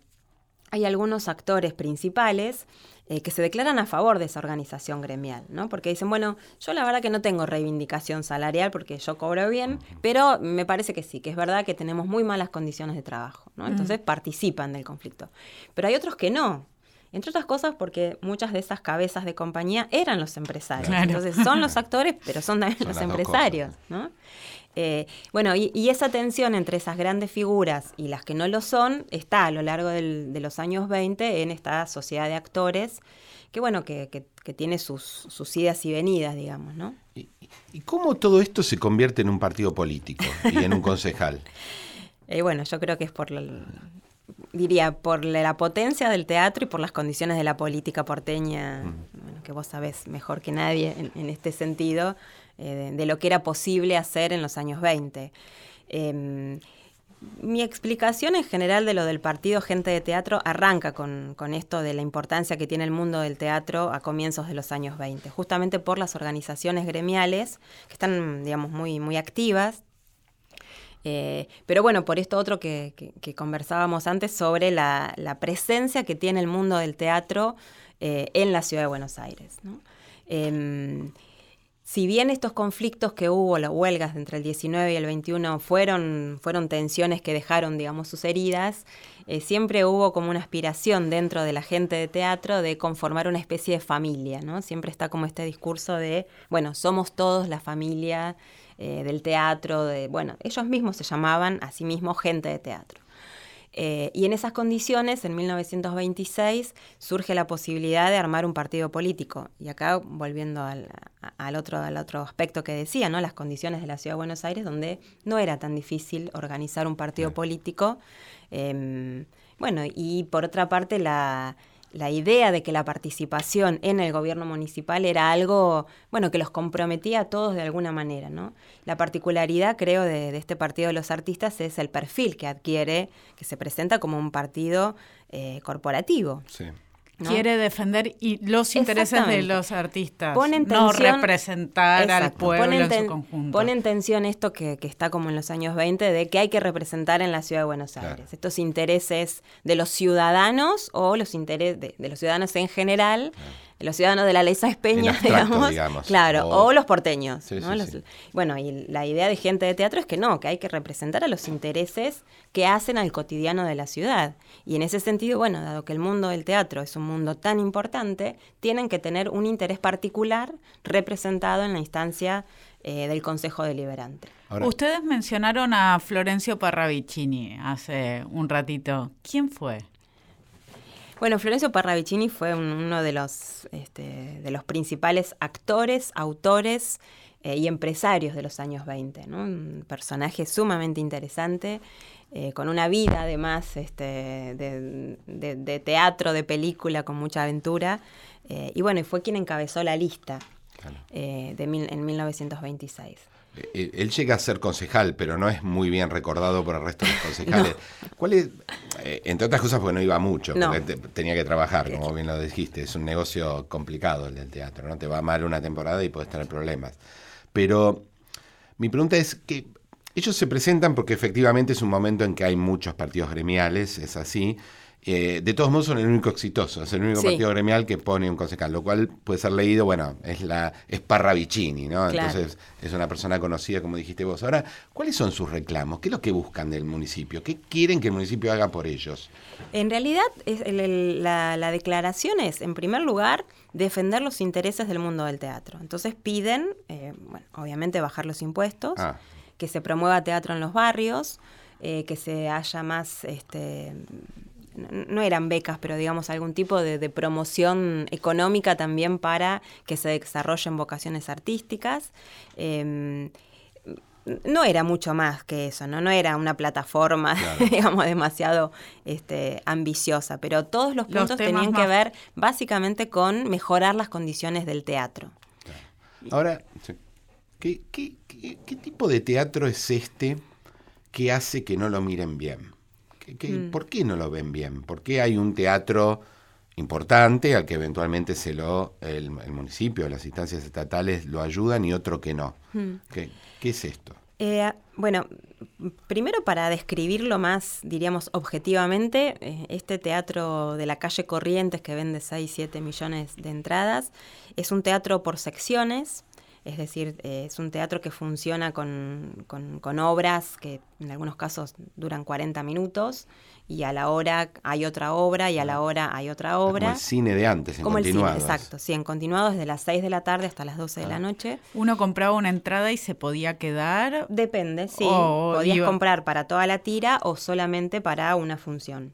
hay algunos actores principales eh, que se declaran a favor de esa organización gremial, ¿no? Porque dicen, bueno, yo la verdad que no tengo reivindicación salarial porque yo cobro bien, pero me parece que sí, que es verdad que tenemos muy malas condiciones de trabajo, ¿no? Entonces participan del conflicto. Pero hay otros que no, entre otras cosas porque muchas de esas cabezas de compañía eran los empresarios. Entonces son los actores, pero son también los empresarios. ¿no? Eh, bueno, y, esa tensión entre esas grandes figuras y las que no lo son está a lo largo de los años 20 en esta sociedad de actores que, bueno, que, tiene sus, sus, idas y venidas, digamos, ¿no? ¿Y, ¿Y, cómo todo esto se convierte en un partido político y en un concejal? Eh, bueno, yo creo que es por diría, por la potencia del teatro y por las condiciones de la política porteña, que vos sabés mejor que nadie en, este sentido, eh, de, lo que era posible hacer en los años 20. Em, mi explicación en general de lo del partido Gente de Teatro arranca con, con, esto de la importancia que tiene el mundo del teatro a comienzos de los años 20, justamente por las organizaciones gremiales que están, digamos, muy, muy activas eh, pero bueno, por esto otro que, conversábamos antes sobre la, presencia que tiene el mundo del teatro eh, en la ciudad de Buenos Aires. Em, si bien estos conflictos que hubo, las huelgas entre el 19 y el 21, fueron, fueron tensiones que dejaron, digamos, sus heridas, eh, siempre hubo como una aspiración dentro de la gente de teatro de conformar una especie de familia, ¿no? Siempre está como este discurso de, bueno, somos todos la familia eh, del teatro, de, bueno, ellos mismos se llamaban a sí mismos gente de teatro. Eh, y en esas condiciones, en 1926, surge la posibilidad de armar un partido político. Y acá, volviendo al, otro, al otro aspecto que decía, ¿no? las condiciones de la Ciudad de Buenos Aires, donde no era tan difícil organizar un partido político. Em, bueno, y por otra parte, la, la idea de que la participación en el gobierno municipal era algo, bueno, que los comprometía a todos de alguna manera, ¿no? La particularidad, creo, de, este Partido de los Artistas es el perfil que adquiere, que se presenta como un partido eh, corporativo. Sí. Quiere defender y los intereses de los artistas, no representar al pueblo en su conjunto. Pone en tensión esto que, está como en los años 20 de que hay que representar en la ciudad de Buenos Aires. Estos intereses de los ciudadanos o los intereses de, los ciudadanos en general los ciudadanos de la ley Peña, digamos, claro, o, los porteños. bueno, y la idea de gente de teatro es que no, que hay que representar a los intereses que hacen al cotidiano de la ciudad. Y en ese sentido, bueno, dado que el mundo del teatro es un mundo tan importante, tienen que tener un interés particular representado en la instancia eh, del Consejo Deliberante. Ustedes mencionaron a Florencio Parravicini hace un ratito. ¿Quién fue? Bueno, Florencio Parravicini fue uno de los, este, de los principales actores, autores eh, y empresarios de los años 20, Un personaje sumamente interesante, eh, con una vida además este, de, teatro, de película, con mucha aventura. Eh, y bueno, fue quien encabezó la lista de en 1926. Eh, él llega a ser concejal, pero no es muy bien recordado por el resto de los concejales. ¿Cuál es, eh, entre otras cosas porque no iba mucho, porque tenía que trabajar, como bien lo dijiste, es un negocio complicado el del teatro, ¿no? Te va mal una temporada y puedes tener problemas. Pero mi pregunta es que ellos se presentan porque efectivamente es un momento en que hay muchos partidos gremiales, es así, eh, de todos modos son el único exitoso, es el único partido gremial que pone un concejal, lo cual puede ser leído, bueno, es la es Parravicini, ¿no? Entonces es una persona conocida, como dijiste vos. Ahora, ¿cuáles son sus reclamos? ¿Qué es lo que buscan del municipio? ¿Qué quieren que el municipio haga por ellos? En realidad, es la, declaración es, en primer lugar, defender los intereses del mundo del teatro. Entonces piden, eh, bueno, obviamente bajar los impuestos, ah. que se promueva teatro en los barrios, eh, que se haya más este, no eran becas, pero digamos algún tipo de, promoción económica también para que se desarrollen vocaciones artísticas. Em, no era mucho más que eso, ¿no? No era una plataforma, digamos, demasiado este, ambiciosa, pero todos los puntos tenían que ver básicamente con mejorar las condiciones del teatro. Ahora, ¿qué, qué tipo de teatro es este que hace que no lo miren bien? Mm. ¿Por qué no lo ven bien? ¿Por qué hay un teatro importante al que eventualmente se lo el, municipio, las instancias estatales lo ayudan y otro que no? Mm. ¿Qué, es esto? Eh, Bueno, primero para describirlo más, diríamos, objetivamente, eh, este teatro de la calle Corrientes que vende 6, 7 millones de entradas, es un teatro por secciones, es decir, eh, es un teatro que funciona con, con, obras que en algunos casos duran 40 minutos y a la hora hay otra obra y a la hora hay otra obra. Como el cine de antes, en Como el cine, exacto, sí, en continuado desde las 6 de la tarde hasta las 12 de la ah. noche. ¿Uno compraba una entrada y se podía quedar? Depende, sí. Podías comprar para toda la tira o solamente para una función.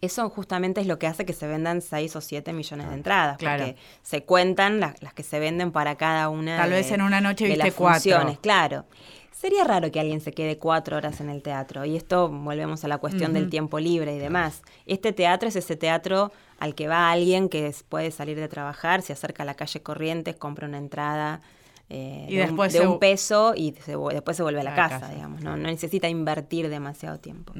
Eso justamente es lo que hace que se vendan 6 o 7 millones de entradas, claro. porque se cuentan las, que se venden para cada una Tal vez en una noche viste las funciones, claro. Sería raro que alguien se quede cuatro horas en el teatro, y esto volvemos a la cuestión del tiempo libre y demás. Este teatro es ese teatro al que va alguien que puede salir de trabajar, se acerca a la calle Corrientes, compra una entrada, eh, de, después un, peso y después se vuelve a la, casa, digamos, ¿no? no necesita invertir demasiado tiempo.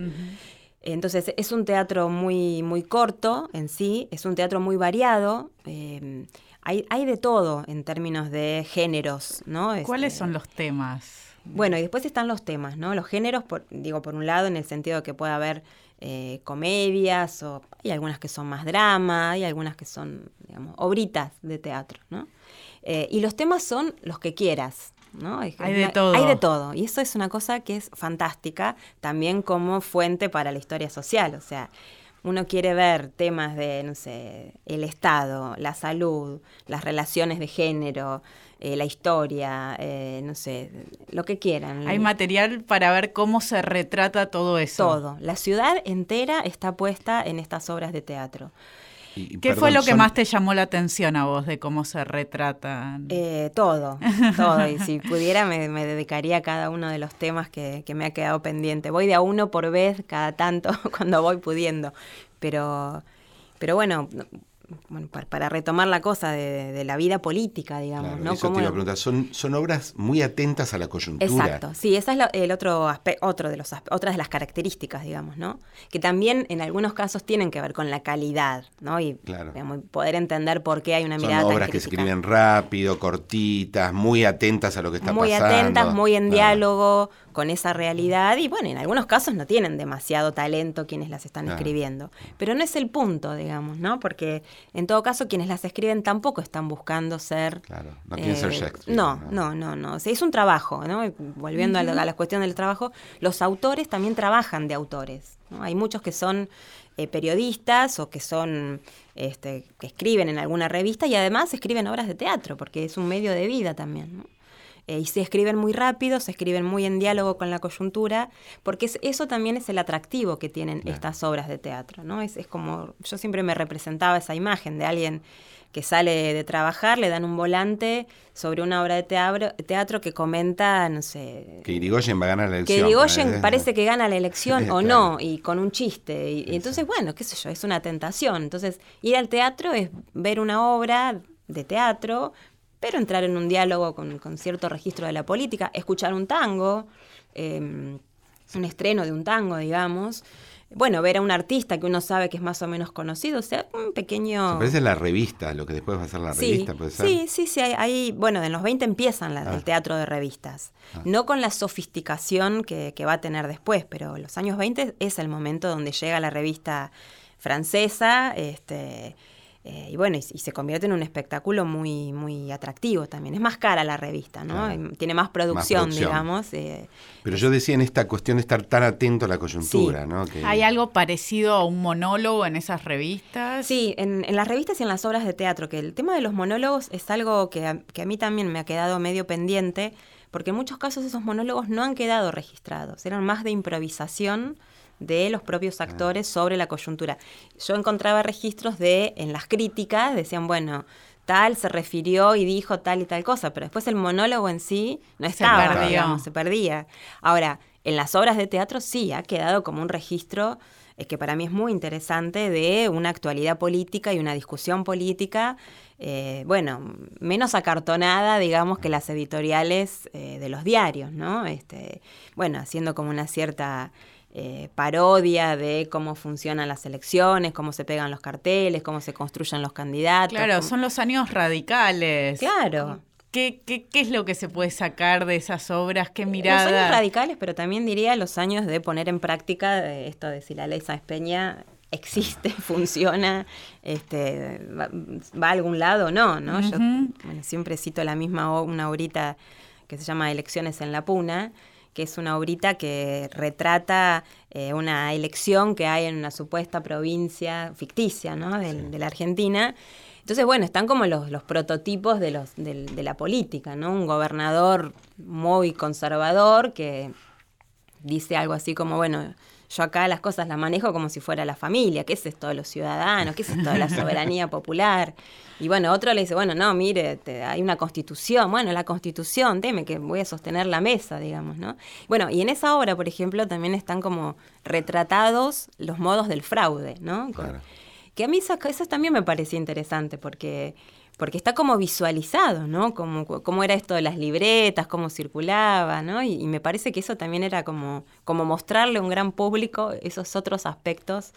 Entonces es un teatro muy, muy corto en sí, es un teatro muy variado. Em, hay, hay, de todo en términos de géneros, ¿no? ¿Cuáles este, son los temas? Bueno, y después están los temas, ¿no? Los géneros, digo, por un lado, en el sentido de que puede haber eh, comedias, o hay algunas que son más drama, hay algunas que son, digamos, obritas de teatro, ¿no? Eh, y los temas son los que quieras, hay de todo. Hay de todo. Y eso es una cosa que es fantástica también como fuente para la historia social. O sea, uno quiere ver temas de, no sé, el Estado, la salud, las relaciones de género, eh, la historia, eh, no sé, lo que quieran. Hay material para ver cómo se retrata todo eso. Todo. La ciudad entera está puesta en estas obras de teatro. ¿Qué fue lo que más te llamó la atención a vos de cómo se retratan? Eh, todo, todo. Y si pudiera me, dedicaría a cada uno de los temas que, que, me ha quedado pendiente. Voy de a uno por vez cada tanto cuando voy pudiendo. Pero, pero bueno, bueno, para, retomar la cosa de, la vida política, digamos. ¿no? Eso te iba a preguntar. Son, son obras muy atentas a la coyuntura. Exacto, sí, esa es el otro otro de los otras de las características, digamos, ¿no? Que también en algunos casos tienen que ver con la calidad, ¿no? Y poder entender por qué hay una mirada. Son obras que se escriben rápido, cortitas, muy atentas a lo que está muy pasando. Muy atentas, muy en diálogo, con esa realidad y bueno, en algunos casos no tienen demasiado talento quienes las están escribiendo, pero no es el punto, digamos, ¿no? Porque en todo caso quienes las escriben tampoco están buscando ser... Claro, no quieren ser eh, Shakespeare. No, no, no, no, es un trabajo, ¿no? Volviendo a, la, cuestión del trabajo, los autores también trabajan de autores, ¿no? Hay muchos que son eh, periodistas o que son... Este, que escriben en alguna revista y además escriben obras de teatro, porque es un medio de vida también, ¿no? Eh, y se escriben muy rápido, se escriben muy en diálogo con la coyuntura, porque eso también es el atractivo que tienen estas obras de teatro, ¿no? Es, es como, yo siempre me representaba esa imagen de alguien que sale de trabajar, le dan un volante sobre una obra de teatro, teatro que comenta, no sé... Que Irigoyen va a ganar la elección. Que Irigoyen parece que gana la elección o no, y con un chiste. Y, y, entonces, bueno, qué sé yo, es una tentación. Entonces, ir al teatro es ver una obra de teatro, pero entrar en un diálogo con, cierto registro de la política, escuchar un tango, em, un estreno de un tango, digamos. Bueno, ver a un artista que uno sabe que es más o menos conocido, o sea, un pequeño... Se parece la revista, lo que después va a ser la revista, ¿puede ser? Sí, sí, sí, hay, bueno, en los 20 empiezan la, el ah. teatro de revistas, ah. no con la sofisticación que, que va a tener después, pero los años 20 es el momento donde llega la revista francesa, este, eh, y bueno, y, se convierte en un espectáculo muy, muy atractivo también. Es más cara la revista, ¿no? Tiene más producción, digamos. Eh, Pero yo decía en esta cuestión de estar tan atento a la coyuntura, ¿no? ¿Hay algo parecido a un monólogo en esas revistas? Sí, en, las revistas y en las obras de teatro, que el tema de los monólogos es algo que a, que a mí también me ha quedado medio pendiente, porque en muchos casos esos monólogos no han quedado registrados, eran más de improvisación de los propios actores sobre la coyuntura. Yo encontraba registros de, en las críticas, decían, bueno, tal se refirió y dijo tal y tal cosa, pero después el monólogo en sí no estaba, se digamos, se perdía. Ahora, en las obras de teatro sí ha quedado como un registro eh, que para mí es muy interesante de una actualidad política y una discusión política, eh, bueno, menos acartonada, digamos, que las editoriales eh, de los diarios, ¿no? Este, bueno, haciendo como una cierta eh, parodia de cómo funcionan las elecciones, cómo se pegan los carteles, cómo se construyen los candidatos. Claro, son los años radicales. Claro. ¿Qué, qué, qué es lo que se puede sacar de esas obras? ¿Qué Los mirada? años radicales, pero también diría los años de poner en práctica eh, esto de si la ley Sáenz Peña existe, funciona, este, va, va a algún lado o no, ¿no? Yo bueno, siempre cito la misma, una obrita que se llama Elecciones en la Puna, que es una obrita que retrata eh, una elección que hay en una supuesta provincia ficticia, ¿no? Del- de la Argentina. Entonces, bueno, están como los, los prototipos de, los, del- de la política, ¿no? Un gobernador muy conservador que dice algo así como, bueno, yo acá las cosas las manejo como si fuera la familia, ¿qué es esto de los ciudadanos? ¿Qué es esto de la soberanía popular? Y bueno, otro le dice, bueno, no, mire, te- hay una constitución, bueno, la constitución, teme que voy a sostener la mesa, digamos, ¿no? Bueno, y en esa obra, por ejemplo, también están como retratados los modos del fraude, ¿no? Claro. que a mí eso, eso también me parecía interesante porque, porque está como visualizado, ¿no? Como, cómo era esto de las libretas, cómo circulaba, ¿no? Y, y me parece que eso también era como, como mostrarle a un gran público esos otros aspectos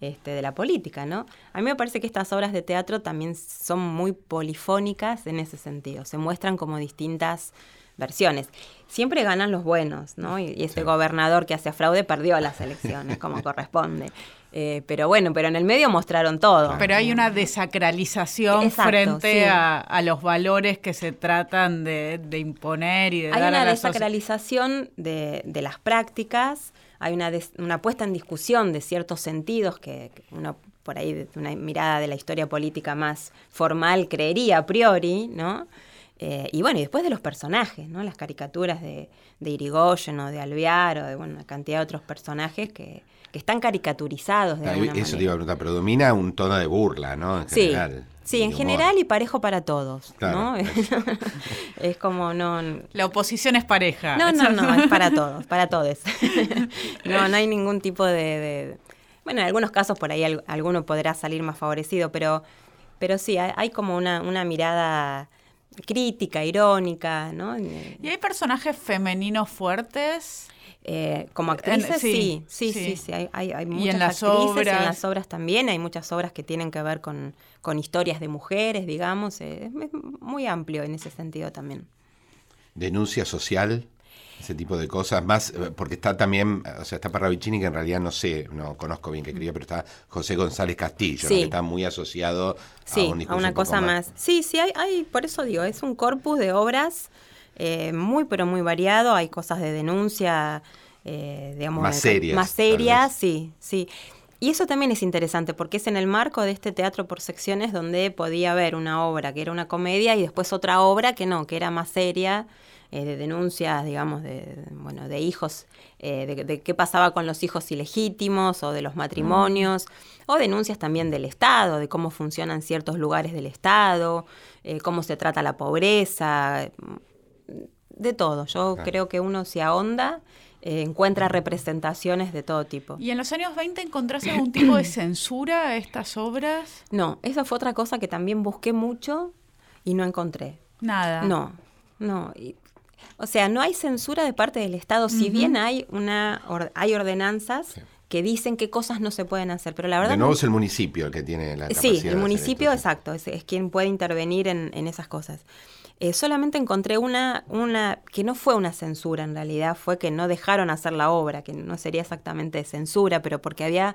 este, de la política, ¿no? A mí me parece que estas obras de teatro también son muy polifónicas en ese sentido, se muestran como distintas versiones. Siempre ganan los buenos, ¿no? Y, y este gobernador que hacía fraude perdió las elecciones, como corresponde. Eh, pero bueno, pero en el medio mostraron todo. Pero hay una desacralización Exacto, frente sí. a, a los valores que se tratan de, de imponer y de Hay dar una a la sociedad. desacralización de, de las prácticas, hay una, des- una puesta en discusión de ciertos sentidos que, que uno por ahí, de una mirada de la historia política más formal, creería a priori, ¿no? Eh, y bueno, y después de los personajes, ¿no? Las caricaturas de, de Irigoyen o de Alvear o de bueno, una cantidad de otros personajes que, que están caricaturizados de Ah, alguna Eso te iba a preguntar, pero domina un tono de burla, ¿no? En Sí, general. sí, en humor. general y parejo para todos, ¿no? Es como no, La oposición es pareja. No, no, no, es para todos, para todos. no, no hay ningún tipo de, de- Bueno, en algunos casos por ahí al- alguno podrá salir más favorecido, pero, pero sí, hay, hay como una, una mirada crítica, irónica, ¿no? Eh, ¿Y hay personajes femeninos fuertes? eh, como actrices, sí, sí, sí, sí, sí. sí, hay, hay, hay Y muchas en las actrices, obras. en las obras también, hay muchas obras que tienen que ver con, con historias de mujeres, digamos, eh, es muy amplio en ese sentido también. Denuncia social, ese tipo de cosas. Más, eh, porque está también, o sea, está Parravicini, que en realidad no sé, no conozco bien qué escribía, pero está José González Castillo, que está muy asociado Sí, a un a, discurso una un cosa más. Sí, sí, hay, hay, por eso digo, es un corpus de obras eh, muy, pero muy variado. Hay cosas de denuncia, eh, digamos, Más serias, Más serias, sí, sí. Y eso también es interesante porque es en el marco de este teatro por secciones donde podía haber una obra que era una comedia y después otra obra que no, que era más seria, eh, de denuncias, digamos, de, bueno, de hijos, eh, de, de qué pasaba con los hijos ilegítimos o de los matrimonios, o denuncias también del Estado, de cómo funcionan ciertos lugares del Estado, eh, cómo se trata la pobreza, de todo. Yo Claro. creo que uno se ahonda, eh, encuentra representaciones de todo tipo. ¿Y en los años 20 encontrás algún tipo de censura a estas obras? No, esa fue otra cosa que también busqué mucho y no encontré. Nada. No, no. y- o sea, no hay censura de parte del Estado, si bien hay una or- hay ordenanzas Sí. que dicen qué cosas no se pueden hacer, pero la verdad De nuevo no- es el municipio el que tiene la capacidad Sí, el municipio, esto, exacto, es, es quien puede intervenir en, en esas cosas. Eh, solamente encontré una, una que no fue una censura en realidad, fue que no dejaron hacer la obra, que no sería exactamente censura, pero porque había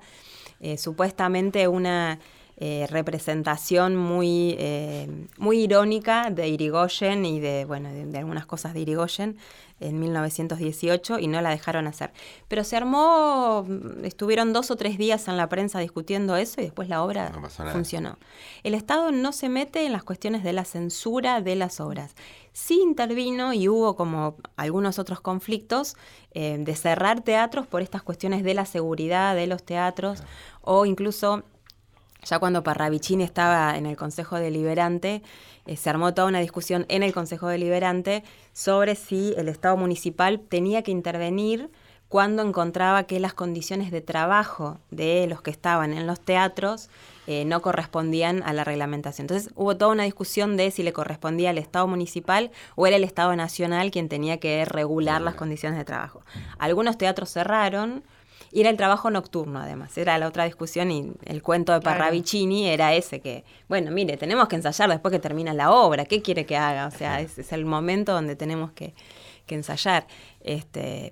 eh, supuestamente una eh, representación muy, eh, muy irónica de Irigoyen y de, bueno, de, de algunas cosas de Irigoyen en 1918 y no la dejaron hacer. Pero se armó, mm, estuvieron dos o tres días en la prensa discutiendo eso y después la obra No funcionó. El Estado no se mete en las cuestiones de la censura de las obras. Sí intervino y hubo como algunos otros conflictos eh, de cerrar teatros por estas cuestiones de la seguridad de los teatros o incluso ya cuando Parravicini estaba en el Consejo Deliberante, eh, se armó toda una discusión en el Consejo Deliberante sobre si el Estado municipal tenía que intervenir cuando encontraba que las condiciones de trabajo de los que estaban en los teatros eh, no correspondían a la reglamentación. Entonces hubo toda una discusión de si le correspondía al Estado municipal o era el Estado nacional quien tenía que regular las condiciones de trabajo. Algunos teatros cerraron, Y era el trabajo nocturno, además. Era la otra discusión y el cuento de Claro. Parravicini era ese que, bueno, mire, tenemos que ensayar después que termina la obra. ¿Qué quiere que haga? O sea, es, es el momento donde tenemos que, que ensayar. Este,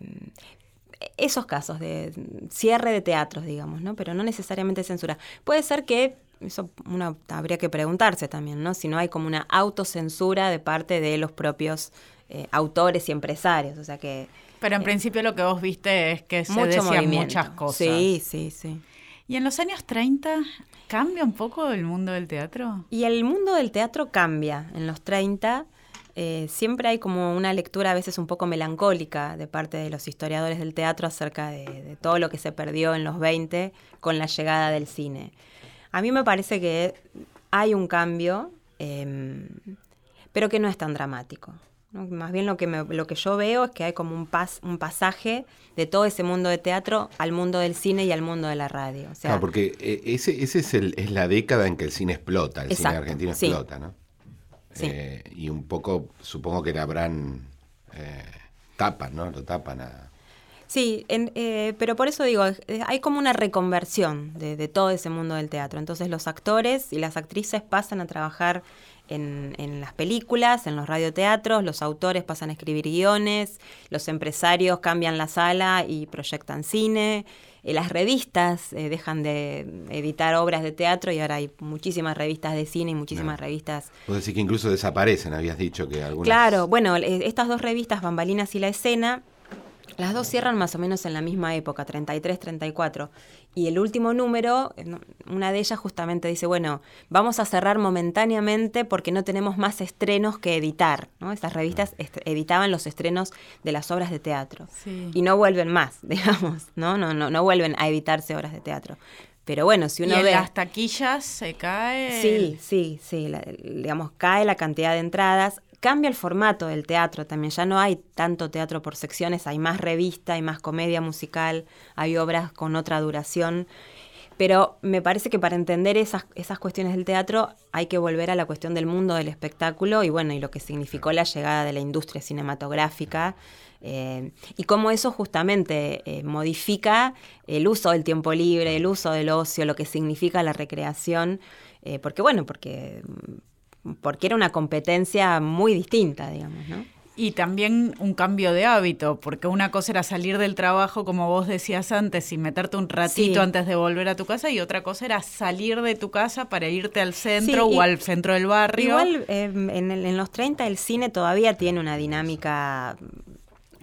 esos casos de cierre de teatros, digamos, ¿no? Pero no necesariamente censura. Puede ser que, eso uno habría que preguntarse también, ¿no? Si no hay como una autocensura de parte de los propios eh, autores y empresarios. O sea que Pero en principio lo que vos viste es que se mucho decían movimiento. muchas cosas. Sí, sí, sí. ¿Y en los años 30 cambia un poco el mundo del teatro? Y el mundo del teatro cambia. En los 30 eh, siempre hay como una lectura a veces un poco melancólica de parte de los historiadores del teatro acerca de, de todo lo que se perdió en los 20 con la llegada del cine. A mí me parece que hay un cambio, eh, pero que no es tan dramático. ¿No? Más bien lo que, me- lo que yo veo es que hay como un, pas, un pasaje de todo ese mundo de teatro al mundo del cine y al mundo de la radio. O sea, Claro, porque eh, ese, ese es, el, es la década en que el cine explota, el Exacto, cine argentino sí. explota, ¿no? Sí. Eh, y un poco, supongo que le habrán eh, tapan, ¿no? Lo tapan a... Sí, en- eh, pero por eso digo, hay como una reconversión de, de todo ese mundo del teatro. Entonces los actores y las actrices pasan a trabajar en, en las películas, en los radioteatros, los autores pasan a escribir guiones, los empresarios cambian la sala y proyectan cine, eh, las revistas eh, dejan de editar obras de teatro y ahora hay muchísimas revistas de cine y muchísimas revistas Vos decís que incluso desaparecen, habías dicho que algunas... Claro, bueno, eh, estas dos revistas, Bambalinas y La Escena, las dos cierran más o menos en la misma época, 33, 34. Y el último número, una de ellas justamente dice, bueno, vamos a cerrar momentáneamente porque no tenemos más estrenos que editar. ¿no? Estas revistas est- editaban los estrenos de las obras de teatro. Sí. Y no vuelven más, digamos, ¿no? No, no, no vuelven a editarse obras de teatro. Pero bueno, si ¿Y uno en ve... las taquillas se cae? Sí, sí, sí. la- digamos, cae la cantidad de entradas. Cambia el formato del teatro también. Ya no hay tanto teatro por secciones, hay más revista, hay más comedia musical, hay obras con otra duración. Pero me parece que para entender esas, esas cuestiones del teatro hay que volver a la cuestión del mundo del espectáculo y bueno, y lo que significó la llegada de la industria cinematográfica. eh, y cómo eso justamente eh, modifica el uso del tiempo libre, el uso del ocio, lo que significa la recreación. eh, porque bueno, porque, porque era una competencia muy distinta, digamos, ¿no? Y también un cambio de hábito, porque una cosa era salir del trabajo, como vos decías antes, y meterte un ratito Sí. antes de volver a tu casa, y otra cosa era salir de tu casa para irte al centro Sí, o al centro del barrio. Igual eh, en, el- en los 30 el cine todavía tiene una dinámica,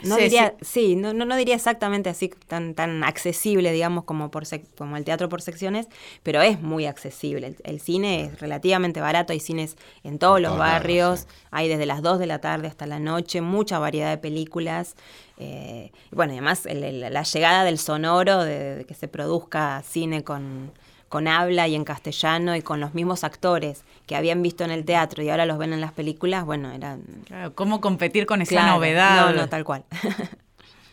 no Sí, diría, sí, no, no, no diría exactamente así tan, tan accesible, digamos, como, por sec- como el teatro por secciones, pero es muy accesible. El, el cine es relativamente barato, hay cines en todos En los barrios, sí. hay desde las 2 de la tarde hasta la noche, mucha variedad de películas. eh, y bueno, y además el- el- la llegada del sonoro, de, de que se produzca cine con, con habla y en castellano y con los mismos actores que habían visto en el teatro y ahora los ven en las películas, bueno, eran... Claro, ¿Cómo competir con esa Claro, novedad? No, no, tal cual.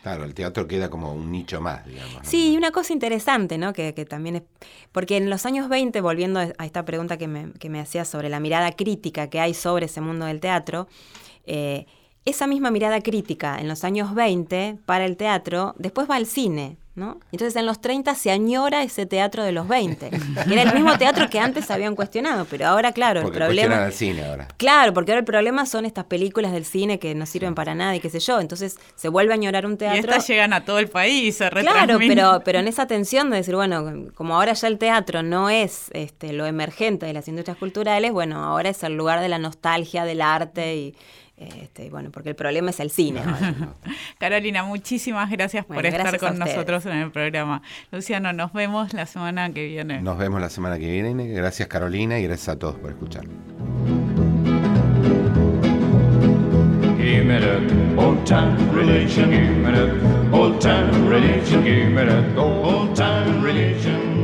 Claro, el teatro queda como un nicho más, digamos. ¿no? Sí, y una cosa interesante, ¿no? Que, que también es. Porque en los años 20, volviendo a esta pregunta que me, que me hacías sobre la mirada crítica que hay sobre ese mundo del teatro, eh, esa misma mirada crítica en los años 20 para el teatro, después va al cine. ¿No? Entonces en los 30 se añora ese teatro de los 20, que era el mismo teatro que antes habían cuestionado, pero ahora, claro, Porque el cuestionan problema... al cine ahora. Claro, porque ahora el problema son estas películas del cine que no sirven para nada y qué sé yo, entonces se vuelve a añorar un Y teatro... estas llegan a todo el país, se Claro, pero, pero en esa tensión de decir, bueno, como ahora ya el teatro no es este, lo emergente de las industrias culturales, bueno, ahora es el lugar de la nostalgia, del arte y, este, bueno, porque el problema es el cine. Carolina, muchísimas gracias por Bueno, estar gracias con nosotros en el programa. Luciano, nos vemos la semana que viene. Nos vemos la semana que viene. Gracias Carolina y gracias a todos por escuchar. Give me that old time religion. Give me that old time religion. Give me that old time religion.